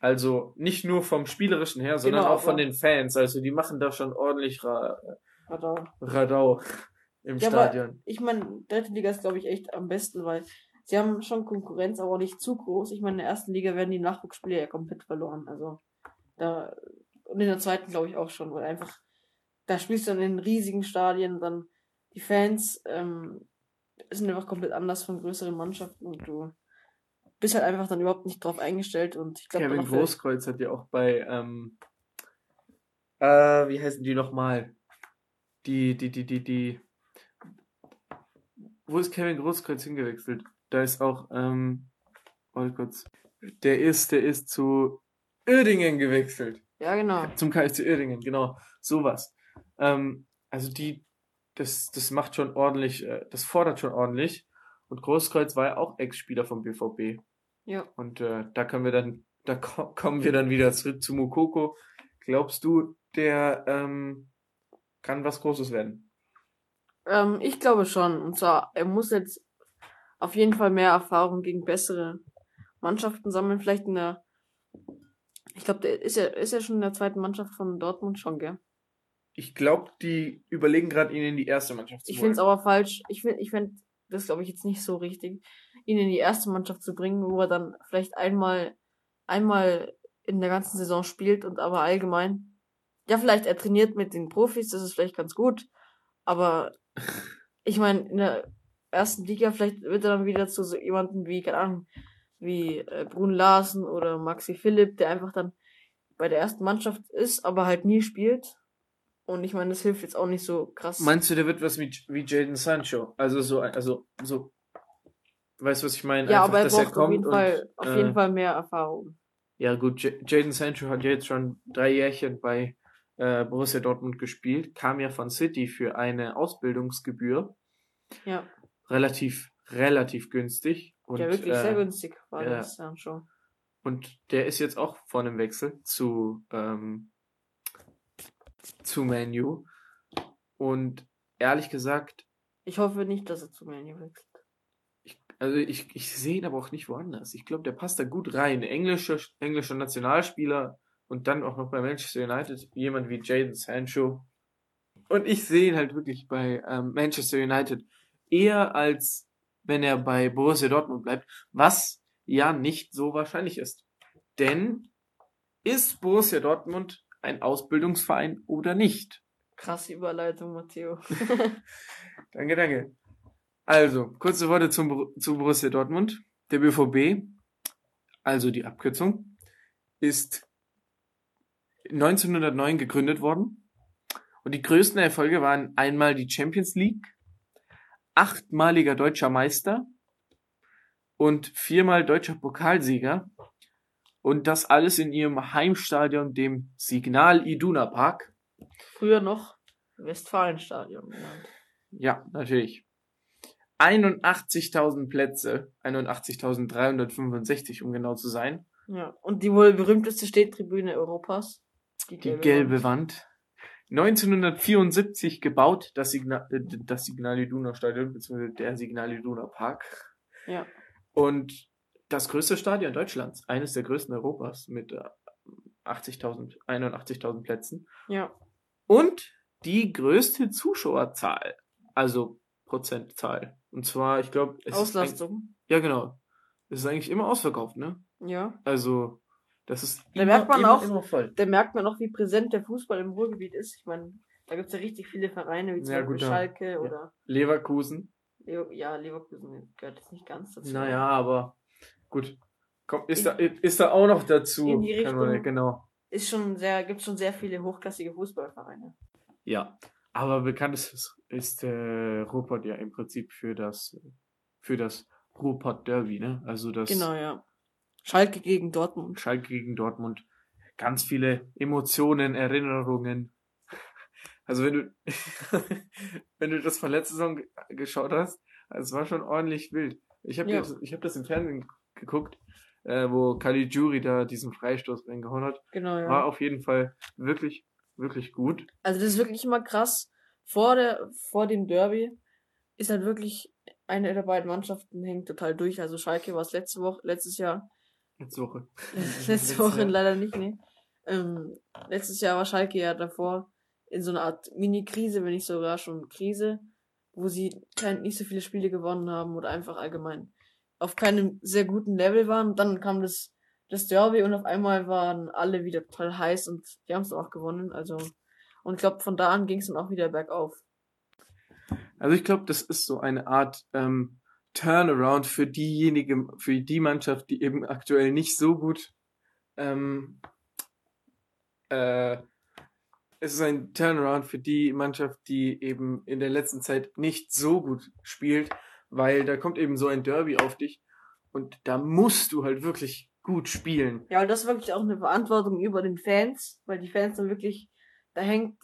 Also nicht nur vom Spielerischen her, sondern Genau, auch von aber- den Fans. Also die machen da schon ordentlich Ra Radau. Radau im Ja, Stadion. Ich meine, dritte Liga ist, glaube ich, echt am besten, weil sie haben schon Konkurrenz, aber nicht zu groß. Ich meine, in der ersten Liga werden die Nachwuchsspieler ja komplett verloren. Also da und in der zweiten glaube ich auch schon, weil einfach da spielst du dann in riesigen Stadien, dann die Fans ähm, sind einfach komplett anders von größeren Mannschaften und du bist halt einfach dann überhaupt nicht drauf eingestellt und ich glaube Kevin Großkreuz hat ja auch bei, ähm, äh, wie heißen die nochmal? Die, die, die, die, die. Wo ist Kevin Großkreuz hingewechselt? Da ist auch, ähm, warte kurz. Der ist, der ist zu Uerdingen gewechselt. ja genau. Zum KFC Uerdingen, genau. Sowas. Ähm, also die, das, das macht schon ordentlich, äh, das fordert schon ordentlich. Und Großkreuz war ja auch Ex-Spieler vom BVB. Ja. Und äh, da können wir dann, da ko kommen wir dann wieder zurück zu Mukoko. Glaubst du, der ähm, kann was Großes werden? Ähm, ich glaube schon. Und zwar, er muss jetzt auf jeden Fall mehr Erfahrung gegen bessere Mannschaften sammeln. Vielleicht in der. Ich glaube, der ist ja, ist ja schon in der zweiten Mannschaft von Dortmund schon, gell? Ich glaube, die überlegen gerade, ihn in die erste Mannschaft zu Ich holen. finde es aber falsch. Ich finde, ich find, das glaube ich jetzt nicht so richtig, ihn in die erste Mannschaft zu bringen, wo er dann vielleicht einmal, einmal in der ganzen Saison spielt und aber allgemein. Ja, vielleicht er trainiert mit den Profis, das ist vielleicht ganz gut. Aber ich meine, in der ersten Liga, vielleicht wird er dann wieder zu so jemandem wie, keine Ahnung, wie äh, Brun Larsen oder Maxi Philipp, der einfach dann bei der ersten Mannschaft ist, aber halt nie spielt. Und ich meine, das hilft jetzt auch nicht so krass. Meinst du, der wird was wie, wie Jaden Sancho? Also so, also so, weißt du, was ich meine? ja, Einfach, aber er braucht auf jeden, und, Fall, auf äh, jeden Fall mehr Erfahrung. Ja gut, J- Jaden Sancho hat ja jetzt schon drei Jährchen bei äh, Borussia Dortmund gespielt, kam ja von City für eine Ausbildungsgebühr, Ja, relativ, relativ günstig. Und, ja wirklich äh, sehr günstig war ja. das dann schon. Und der ist jetzt auch vor einem Wechsel zu, ähm, zu Manu. Und ehrlich gesagt, Ich hoffe nicht, dass er zu Man U wechselt. ich, also ich, ich sehe ihn aber auch nicht woanders. Ich glaube, der passt da gut rein. Englischer, englischer Nationalspieler und dann auch noch bei Manchester United jemand wie Jaden Sancho. Und ich sehe ihn halt wirklich bei ähm, Manchester United eher als wenn er bei Borussia Dortmund bleibt, was ja nicht so wahrscheinlich ist. Denn ist Borussia Dortmund ein Ausbildungsverein oder nicht? Krasse Überleitung, Matteo. Danke, danke. Also, kurze Worte zum, zu Borussia Dortmund. Der BVB, also die Abkürzung, ist 1909 gegründet worden. Und die größten Erfolge waren einmal die Champions League, achtmaliger deutscher Meister und viermal deutscher Pokalsieger. Und das alles in ihrem Heimstadion, dem Signal Iduna Park. Früher noch Westfalenstadion genannt. Ja, natürlich. 81.000 Plätze, 81.365, um genau zu sein. Ja, und die wohl berühmteste Stehtribüne Europas. Die gelbe Wand. 1974 gebaut, das Signal, äh, das Signal Iduna Stadion, beziehungsweise der Signal Iduna Park. Ja. Und das größte Stadion Deutschlands, eines der größten Europas mit äh, 80.000, 81.000 Plätzen. Ja. Und die größte Zuschauerzahl, also Prozentzahl. Und zwar, ich glaube, Auslastung. Ja, genau. Es ist eigentlich immer ausverkauft, ne? Ja. Also, das ist Da merkt man auch- immer voll. Da merkt man auch, wie präsent der Fußball im Ruhrgebiet ist. Ich meine, da gibt's ja richtig viele Vereine, wie zum Ja, Beispiel gut, ja. Schalke oder Leverkusen. Ja, Leverkusen gehört jetzt nicht ganz dazu. Naja, aber gut. Komm, ist, da, ist da auch noch dazu. In die Kann man- Richtung- genau. Ist schon sehr, gibt schon sehr viele hochklassige Fußballvereine. Ja. Aber bekannt ist, ist äh, Ruhrpott ja im Prinzip für das, für das Ruhrpott Derby, ne? Also das Genau, ja. Schalke gegen Dortmund. Schalke gegen Dortmund. Ganz viele Emotionen, Erinnerungen. Also wenn du, wenn du das von letzter Saison ge- geschaut hast, es war schon ordentlich wild. Ich habe Ja. das, ich hab das im Fernsehen geguckt, äh, wo Caligiuri da diesen Freistoß reingehauen hat. Genau, ja. War auf jeden Fall wirklich, wirklich gut. Also das ist wirklich immer krass. Vor der, vor dem Derby ist halt wirklich eine der beiden Mannschaften hängt total durch. Also Schalke war es letzte Woche, letztes Jahr. Letzte Woche. letzte Woche leider nicht, ne? Ähm, letztes Jahr war Schalke ja davor in so einer Art Mini-Krise, wenn nicht sogar schon Krise, wo sie kein, nicht so viele Spiele gewonnen haben oder einfach allgemein auf keinem sehr guten Level waren. Und dann kam das, das Derby und auf einmal waren alle wieder total heiß und die haben es auch gewonnen. Also, und ich glaube, von da an ging es dann auch wieder bergauf. Also ich glaube, das ist so eine Art ähm, Turnaround für diejenige, für die Mannschaft, die eben aktuell nicht so gut ähm, äh, es ist ein Turnaround für die Mannschaft, die eben in der letzten Zeit nicht so gut spielt, weil da kommt eben so ein Derby auf dich und da musst du halt wirklich gut spielen. Ja, und das ist wirklich auch eine Verantwortung über den Fans, weil die Fans dann wirklich, da hängt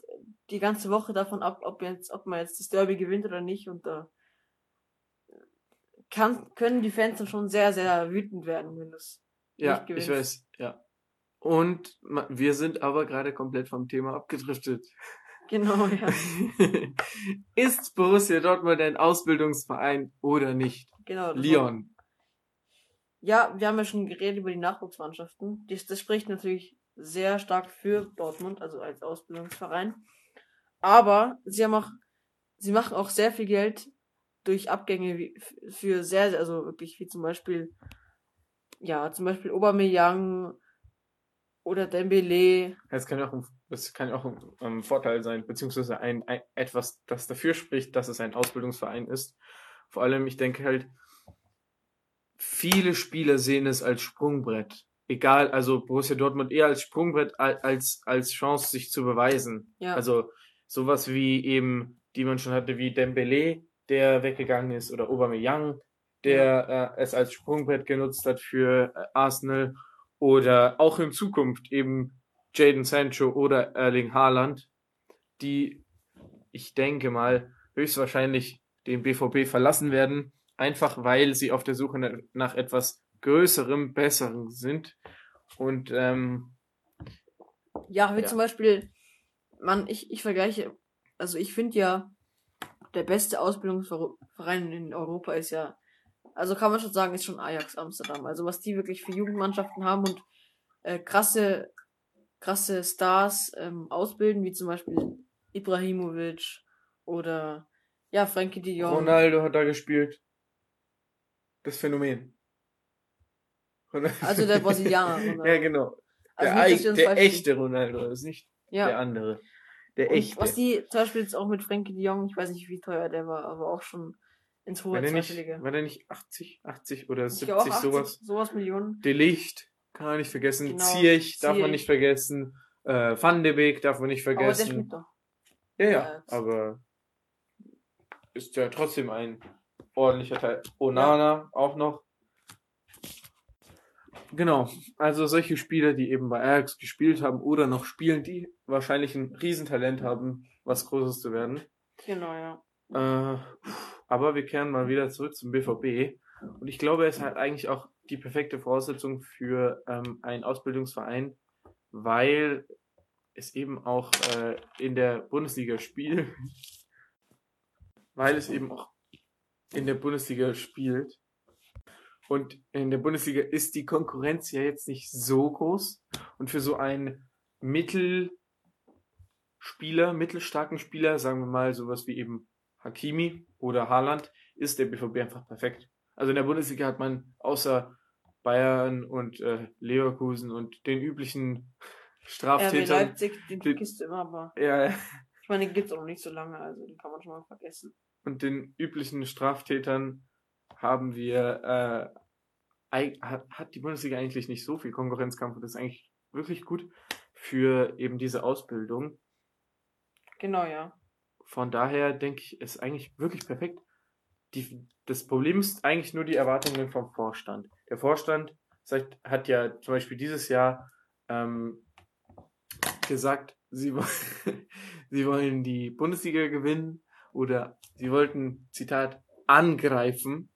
die ganze Woche davon ab, ob jetzt, ob man jetzt das Derby gewinnt oder nicht und da kann, können die Fans dann schon sehr, sehr wütend werden, wenn das Ja, Nicht ich gewinnst. weiß, ja. Und wir sind aber gerade komplett vom Thema abgedriftet. Genau, ja, Ist Borussia Dortmund ein Ausbildungsverein oder nicht? genau. Leon. Ja, wir haben ja schon geredet über die Nachwuchsmannschaften. Das, das spricht natürlich sehr stark für Dortmund, also als Ausbildungsverein. Aber sie haben auch, sie machen auch sehr viel Geld durch Abgänge wie, für sehr, sehr, also wirklich wie zum Beispiel, ja, zum Beispiel Aubameyang oder Dembele. Das kann ja auch ein, das kann ja auch ein, ähm, Vorteil sein, beziehungsweise ein, ein etwas, das dafür spricht, dass es ein Ausbildungsverein ist. Vor allem, ich denke halt, viele Spieler sehen es als Sprungbrett. Egal, also Borussia Dortmund eher als Sprungbrett als, als Chance, sich zu beweisen. Ja. Also sowas wie eben, die man schon hatte, wie Dembele, der weggegangen ist, oder Aubameyang, der äh, es als Sprungbrett genutzt hat für äh, Arsenal, oder auch in Zukunft eben Jaden Sancho oder Erling Haaland, die, ich denke mal, höchstwahrscheinlich den BVB verlassen werden, einfach weil sie auf der Suche nach etwas Größerem, Besserem sind. Und ähm, Ja, wie Ja. zum Beispiel, man, ich, ich vergleiche, also ich finde ja, der beste Ausbildungsverein in Europa ist ja, also kann man schon sagen, ist schon Ajax Amsterdam. Also was die wirklich für Jugendmannschaften haben und äh, krasse, krasse Stars ähm, ausbilden, wie zum Beispiel Ibrahimovic oder ja, Frankie de Jong. Ronaldo hat da gespielt. Das Phänomen. Ronaldo- Also der Brasilianer, Ronaldo. ja, genau. Also Der, nicht, wir uns der echte Ronaldo, das ist nicht Ja. der andere. Der Und echte. was die zum Beispiel jetzt auch mit Frankie de Jong, ich weiß nicht, wie teuer der war, aber auch schon ins hohe war, der nicht, war der nicht 80, 80 oder Ich 70, glaube auch 80, sowas? sowas Millionen. De Licht kann man nicht vergessen. Genau, Ziyech darf man nicht vergessen. Äh, Van de Beek darf man nicht Aber der vergessen. spielt doch. Ja, ja, Ja, aber ist ja trotzdem ein ordentlicher Teil. Onana auch noch. Genau, also solche Spieler, die eben bei Ajax gespielt haben oder noch spielen, die wahrscheinlich ein Riesentalent haben, was Großes zu werden. Genau, ja. Äh, aber wir kehren mal wieder zurück zum BVB. Und ich glaube, es hat eigentlich auch die perfekte Voraussetzung für ähm, einen Ausbildungsverein, weil es eben auch äh, in der Bundesliga spielt, weil es eben auch in der Bundesliga spielt. Und in der Bundesliga ist die Konkurrenz ja jetzt nicht so groß. Und für so einen Mittelspieler, mittelstarken Spieler, sagen wir mal sowas wie eben Hakimi oder Haaland, ist der BVB einfach perfekt. Also in der Bundesliga hat man außer Bayern und äh, Leverkusen und den üblichen RB Straftätern. Leipzig, den die- vergisst du immer, aber Ja, ich meine, den gibt's auch noch nicht so lange, also den kann man schon mal vergessen. und den üblichen Straftätern haben wir, äh, hat, hat die Bundesliga eigentlich nicht so viel Konkurrenzkampf und das ist eigentlich wirklich gut für eben diese Ausbildung. Genau, ja. Von daher denke ich, ist eigentlich wirklich perfekt. Die, das Problem ist eigentlich nur die Erwartungen vom Vorstand. Der Vorstand sagt, hat ja zum Beispiel dieses Jahr ähm, gesagt, sie, sie wollen die Bundesliga gewinnen oder sie wollten, Zitat, angreifen,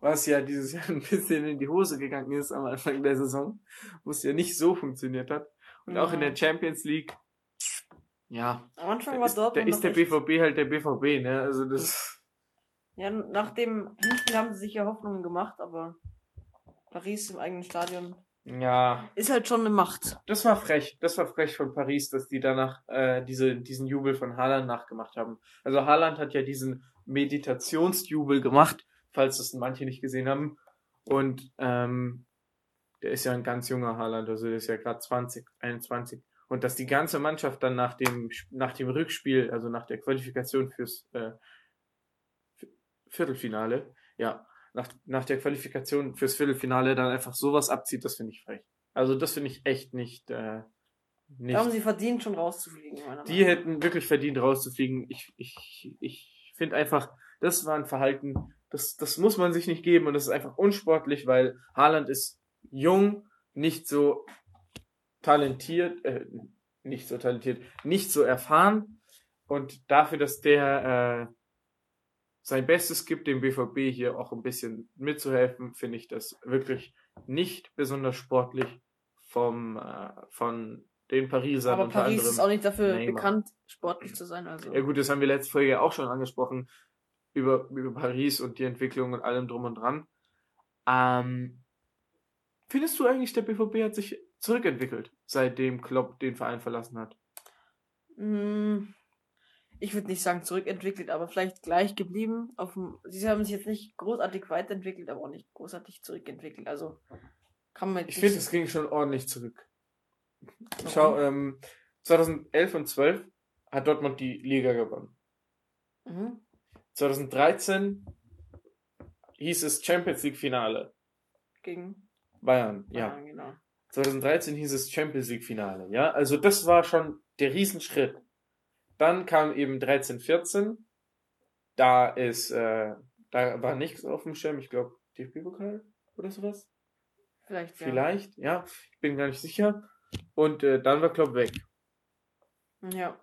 was ja dieses Jahr ein bisschen in die Hose gegangen ist am Anfang der Saison, wo es ja nicht so funktioniert hat. Und auch in der Champions League, ja, Am Anfang war ist, da Dortmund ist der BVB halt der BVB, ne? Also das. Ja, nach dem Hinspiel haben sie sich ja Hoffnungen gemacht, aber Paris im eigenen Stadion Ja. ist halt schon eine Macht. Das war frech. Das war frech von Paris, dass die danach äh, diese, diesen Jubel von Haaland nachgemacht haben. Also Haaland hat ja diesen Meditationsjubel gemacht, falls das manche nicht gesehen haben. Und ähm, der ist ja ein ganz junger Haaland, also der ist ja gerade 20, 21. Und dass die ganze Mannschaft dann nach dem nach dem Rückspiel, also nach der Qualifikation fürs äh, Viertelfinale, ja, nach, nach der Qualifikation fürs Viertelfinale dann einfach sowas abzieht, das finde ich frech. Also das finde ich echt nicht, äh, nicht. Haben sie verdient, schon rauszufliegen, meiner Die hätten wirklich verdient rauszufliegen. Ich, ich, ich finde einfach, das war ein Verhalten, das, das muss man sich nicht geben und das ist einfach unsportlich, weil Haaland ist jung, nicht so talentiert, äh, nicht so talentiert, nicht so erfahren und dafür, dass der äh, sein Bestes gibt, dem BVB hier auch ein bisschen mitzuhelfen, finde ich das wirklich nicht besonders sportlich vom äh, von den Parisern Aber unter Paris anderem. ist auch nicht dafür Neymar. bekannt, sportlich zu sein. Also. Ja gut, das haben wir letzte Folge auch schon angesprochen, über, über Paris und die Entwicklung und allem drum und dran. Ähm, findest du eigentlich, der BVB hat sich zurückentwickelt, seitdem Klopp den Verein verlassen hat? Mm, Ich würde nicht sagen zurückentwickelt, aber vielleicht gleich geblieben. Auf dem, sie haben sich jetzt nicht großartig weiterentwickelt, aber auch nicht großartig zurückentwickelt. Also kann man jetzt Ich finde, es ging schon ordentlich zurück. Warum? Schau, ähm, 2011 und 12 hat Dortmund die Liga gewonnen. Mhm. 2013 hieß es Champions League Finale. gegen Bayern, ja. Bayern, genau. 2013 hieß es Champions League Finale, ja. Also das war schon der Riesenschritt. Dann kam eben 13, 14. Da ist, äh, da war nichts auf dem Schirm. Ich glaube, DFB-Pokal oder sowas. Vielleicht, ja. Vielleicht, ja. Ich bin gar nicht sicher. Und äh, dann war Klopp weg. Ja.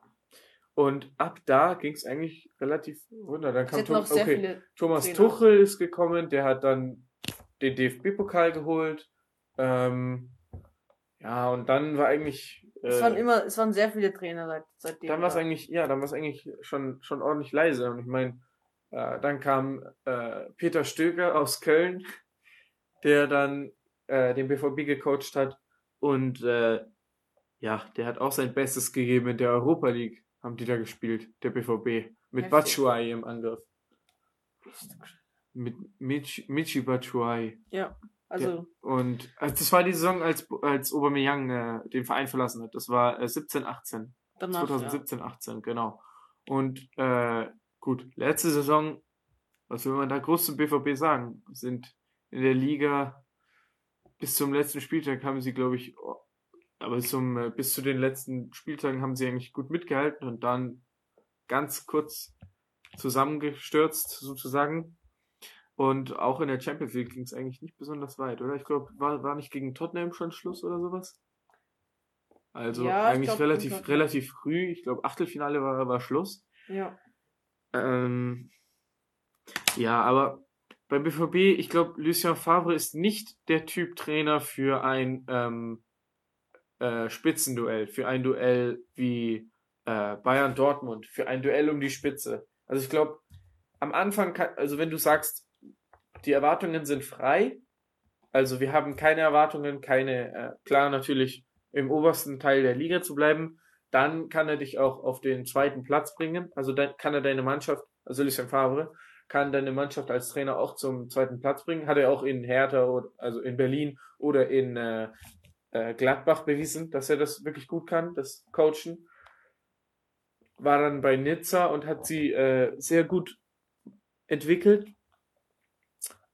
Und ab da ging es eigentlich relativ runter. Dann kam Tom, okay. Thomas Trainer. Tuchel ist gekommen, der hat dann den DFB-Pokal geholt. Ähm, ja, und dann war eigentlich. Äh, Es waren immer, es waren sehr viele Trainer seit, seitdem. dann war es eigentlich, ja, dann war es eigentlich schon, schon ordentlich leise. Und ich meine, äh, dann kam äh, Peter Stöger aus Köln, der dann äh, den BVB gecoacht hat. Und äh, ja, der hat auch sein Bestes gegeben in der Europa League, haben die da gespielt, der BVB. Mit. Batshuayi im Angriff. Mit Michi, Michi Batshuayi. Ja, also, Und äh, das war die Saison, als, als Aubameyang äh, den Verein verlassen hat. Das war äh, 17, 18. danach. 2017, 18, genau. Und äh, gut, letzte Saison, was will man da groß zum BVB sagen? Sind in der Liga bis zum letzten Spieltag haben sie, glaube ich, aber zum, äh, bis zu den letzten Spieltagen haben sie eigentlich gut mitgehalten und dann ganz kurz zusammengestürzt, sozusagen. Und auch in der Champions League ging es eigentlich nicht besonders weit, oder? Ich glaube, war, war nicht gegen Tottenham schon Schluss oder sowas? Also Ja, ich eigentlich glaub, relativ, relativ früh. Ich glaube, Achtelfinale war, war Schluss. Ja. Ähm, ja, aber beim BVB, ich glaube, Lucien Favre ist nicht der Typ Trainer für ein ähm, äh, Spitzenduell, für ein Duell wie äh, Bayern Dortmund, für ein Duell um die Spitze. Also ich glaube, am Anfang, kann, also wenn du sagst, die Erwartungen sind frei, also wir haben keine Erwartungen, keine, äh, klar natürlich im obersten Teil der Liga zu bleiben, dann kann er dich auch auf den zweiten Platz bringen. Also dann kann er deine Mannschaft, also Lucien Favre, kann deine Mannschaft als Trainer auch zum zweiten Platz bringen. Hat er auch in Hertha, oder, also in Berlin oder in äh, äh, Gladbach bewiesen, dass er das wirklich gut kann, das Coachen. War dann bei Nizza und hat sie äh, sehr gut entwickelt.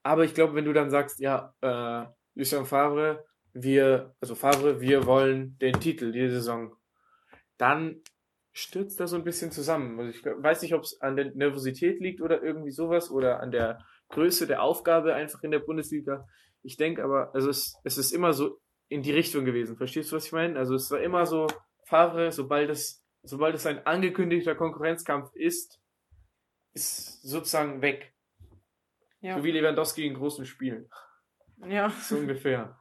Aber ich glaube, wenn du dann sagst, ja, äh, Lucien Favre, wir, also Favre, wir wollen den Titel diese Saison, dann stürzt er so ein bisschen zusammen. Also ich weiß nicht, ob es an der Nervosität liegt oder irgendwie sowas oder an der Größe der Aufgabe einfach in der Bundesliga. Ich denke aber, also es, es ist immer so in die Richtung gewesen. Verstehst du, was ich meine? Also es war immer so, Favre, sobald es, sobald es ein angekündigter Konkurrenzkampf ist, ist sozusagen weg. Ja. So wie Lewandowski in großen Spielen. ja. So ungefähr.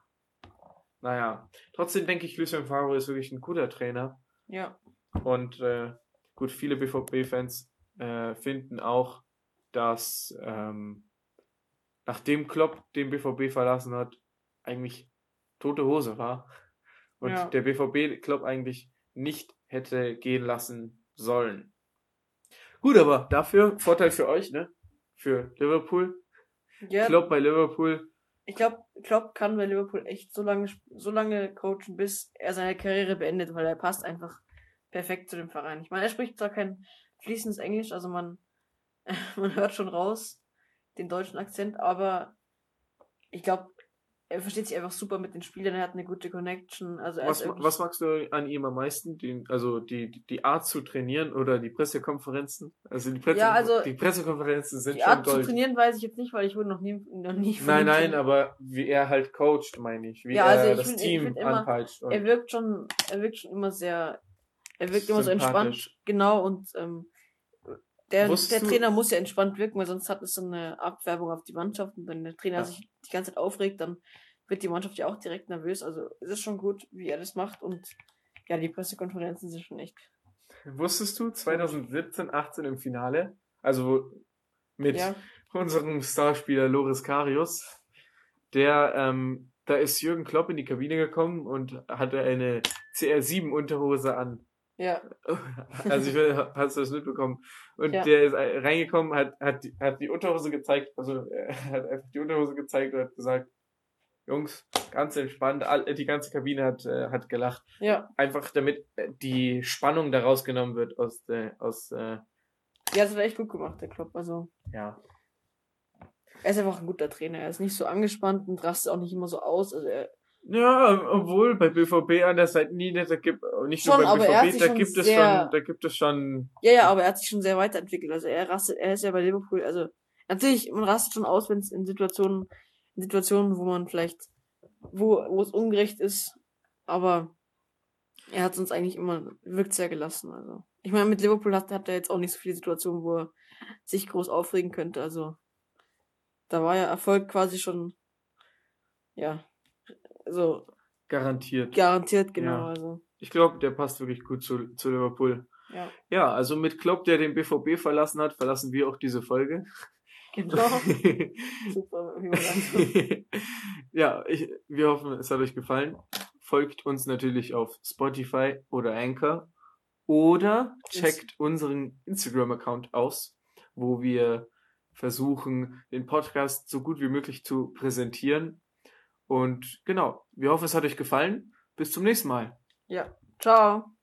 Naja. Trotzdem denke ich, Lucien Favre ist wirklich ein guter Trainer. Ja. Und äh, gut, viele BVB-Fans äh, finden auch, dass ähm, nachdem Klopp den BVB verlassen hat, eigentlich tote Hose war. Und Ja. der BVB Klopp eigentlich nicht hätte gehen lassen sollen. Gut, aber dafür Vorteil für euch, ne? Für Liverpool. Ja Klopp bei Liverpool. ich glaube, Klopp kann bei Liverpool echt so lange, so lange coachen, bis er seine Karriere beendet, weil er passt einfach perfekt zu dem Verein. Ich meine, er spricht zwar kein fließendes Englisch, also man, man hört schon raus den deutschen Akzent, aber ich glaube, er versteht sich einfach super mit den Spielern, er hat eine gute Connection. Also Was, was magst du an ihm am meisten? Den, also die, die Art zu trainieren oder die Pressekonferenzen? Also die, Presse, Ja, also die Pressekonferenzen sind die schon Art zu Gold. trainieren weiß ich jetzt nicht, weil ich wurde noch nie, noch nie von Nein, nein, aber wie er halt coacht, meine ich. Wie Ja, also er das find- Team immer, anpeitscht. er wirkt schon, er wirkt schon immer sehr, er wirkt immer so entspannt, genau, und ähm, der, der Trainer muss ja entspannt wirken, weil sonst hat es so eine Abwerbung auf die Mannschaft und wenn der Trainer Ja. sich die ganze Zeit aufregt, dann wird die Mannschaft ja auch direkt nervös. Also es ist schon gut, wie er das macht und ja, die Pressekonferenzen sind schon echt. Wusstest du, 2017, 18 im Finale, also mit Ja, unserem Starspieler Loris Karius, der, ähm, da ist Jürgen Klopp in die Kabine gekommen und hatte eine CR7 Unterhose an. Ja, Also ich will, hast du das mitbekommen? Und Ja. der ist äh, reingekommen, hat, hat, die, hat die Unterhose gezeigt, also er hat einfach die Unterhose gezeigt und hat gesagt, Jungs, ganz entspannt, die ganze Kabine hat, äh, hat gelacht. ja. Einfach damit äh, die Spannung da rausgenommen wird aus der, aus, äh, Ja, das hat er echt gut gemacht, der Klopp. Also ja. Er ist einfach ein guter Trainer. Er ist nicht so angespannt und rastet auch nicht immer so aus. Also er, Ja, obwohl bei BVB an der Seitenlinie, da gibt nicht Schon, nur hat BVB, da gibt es sehr- schon, da gibt es schon ja, ja, aber er hat sich schon sehr weiterentwickelt. Also er rastet, er ist ja bei Liverpool, also natürlich, man rastet schon aus, wenn es in Situationen, in Situationen, wo man vielleicht, wo, wo es ungerecht ist, aber er hat uns eigentlich immer, wirkt sehr gelassen. Also ich meine, mit Liverpool hat, hat er jetzt auch nicht so viele Situationen, wo er sich groß aufregen könnte. Also da war ja Erfolg quasi schon, ja, so garantiert. garantiert, genau. Ja. Also Ich glaube, der passt wirklich gut zu, zu Liverpool. ja, Ja, also mit Klopp, der den BVB verlassen hat, verlassen wir auch diese Folge. genau. Super, ja, ich, wir hoffen, es hat euch gefallen. Folgt uns natürlich auf Spotify oder Anchor oder checkt unseren Instagram-Account aus, wo wir versuchen, den Podcast so gut wie möglich zu präsentieren. Und genau, wir hoffen, es hat euch gefallen. Bis zum nächsten Mal. Ja, ciao.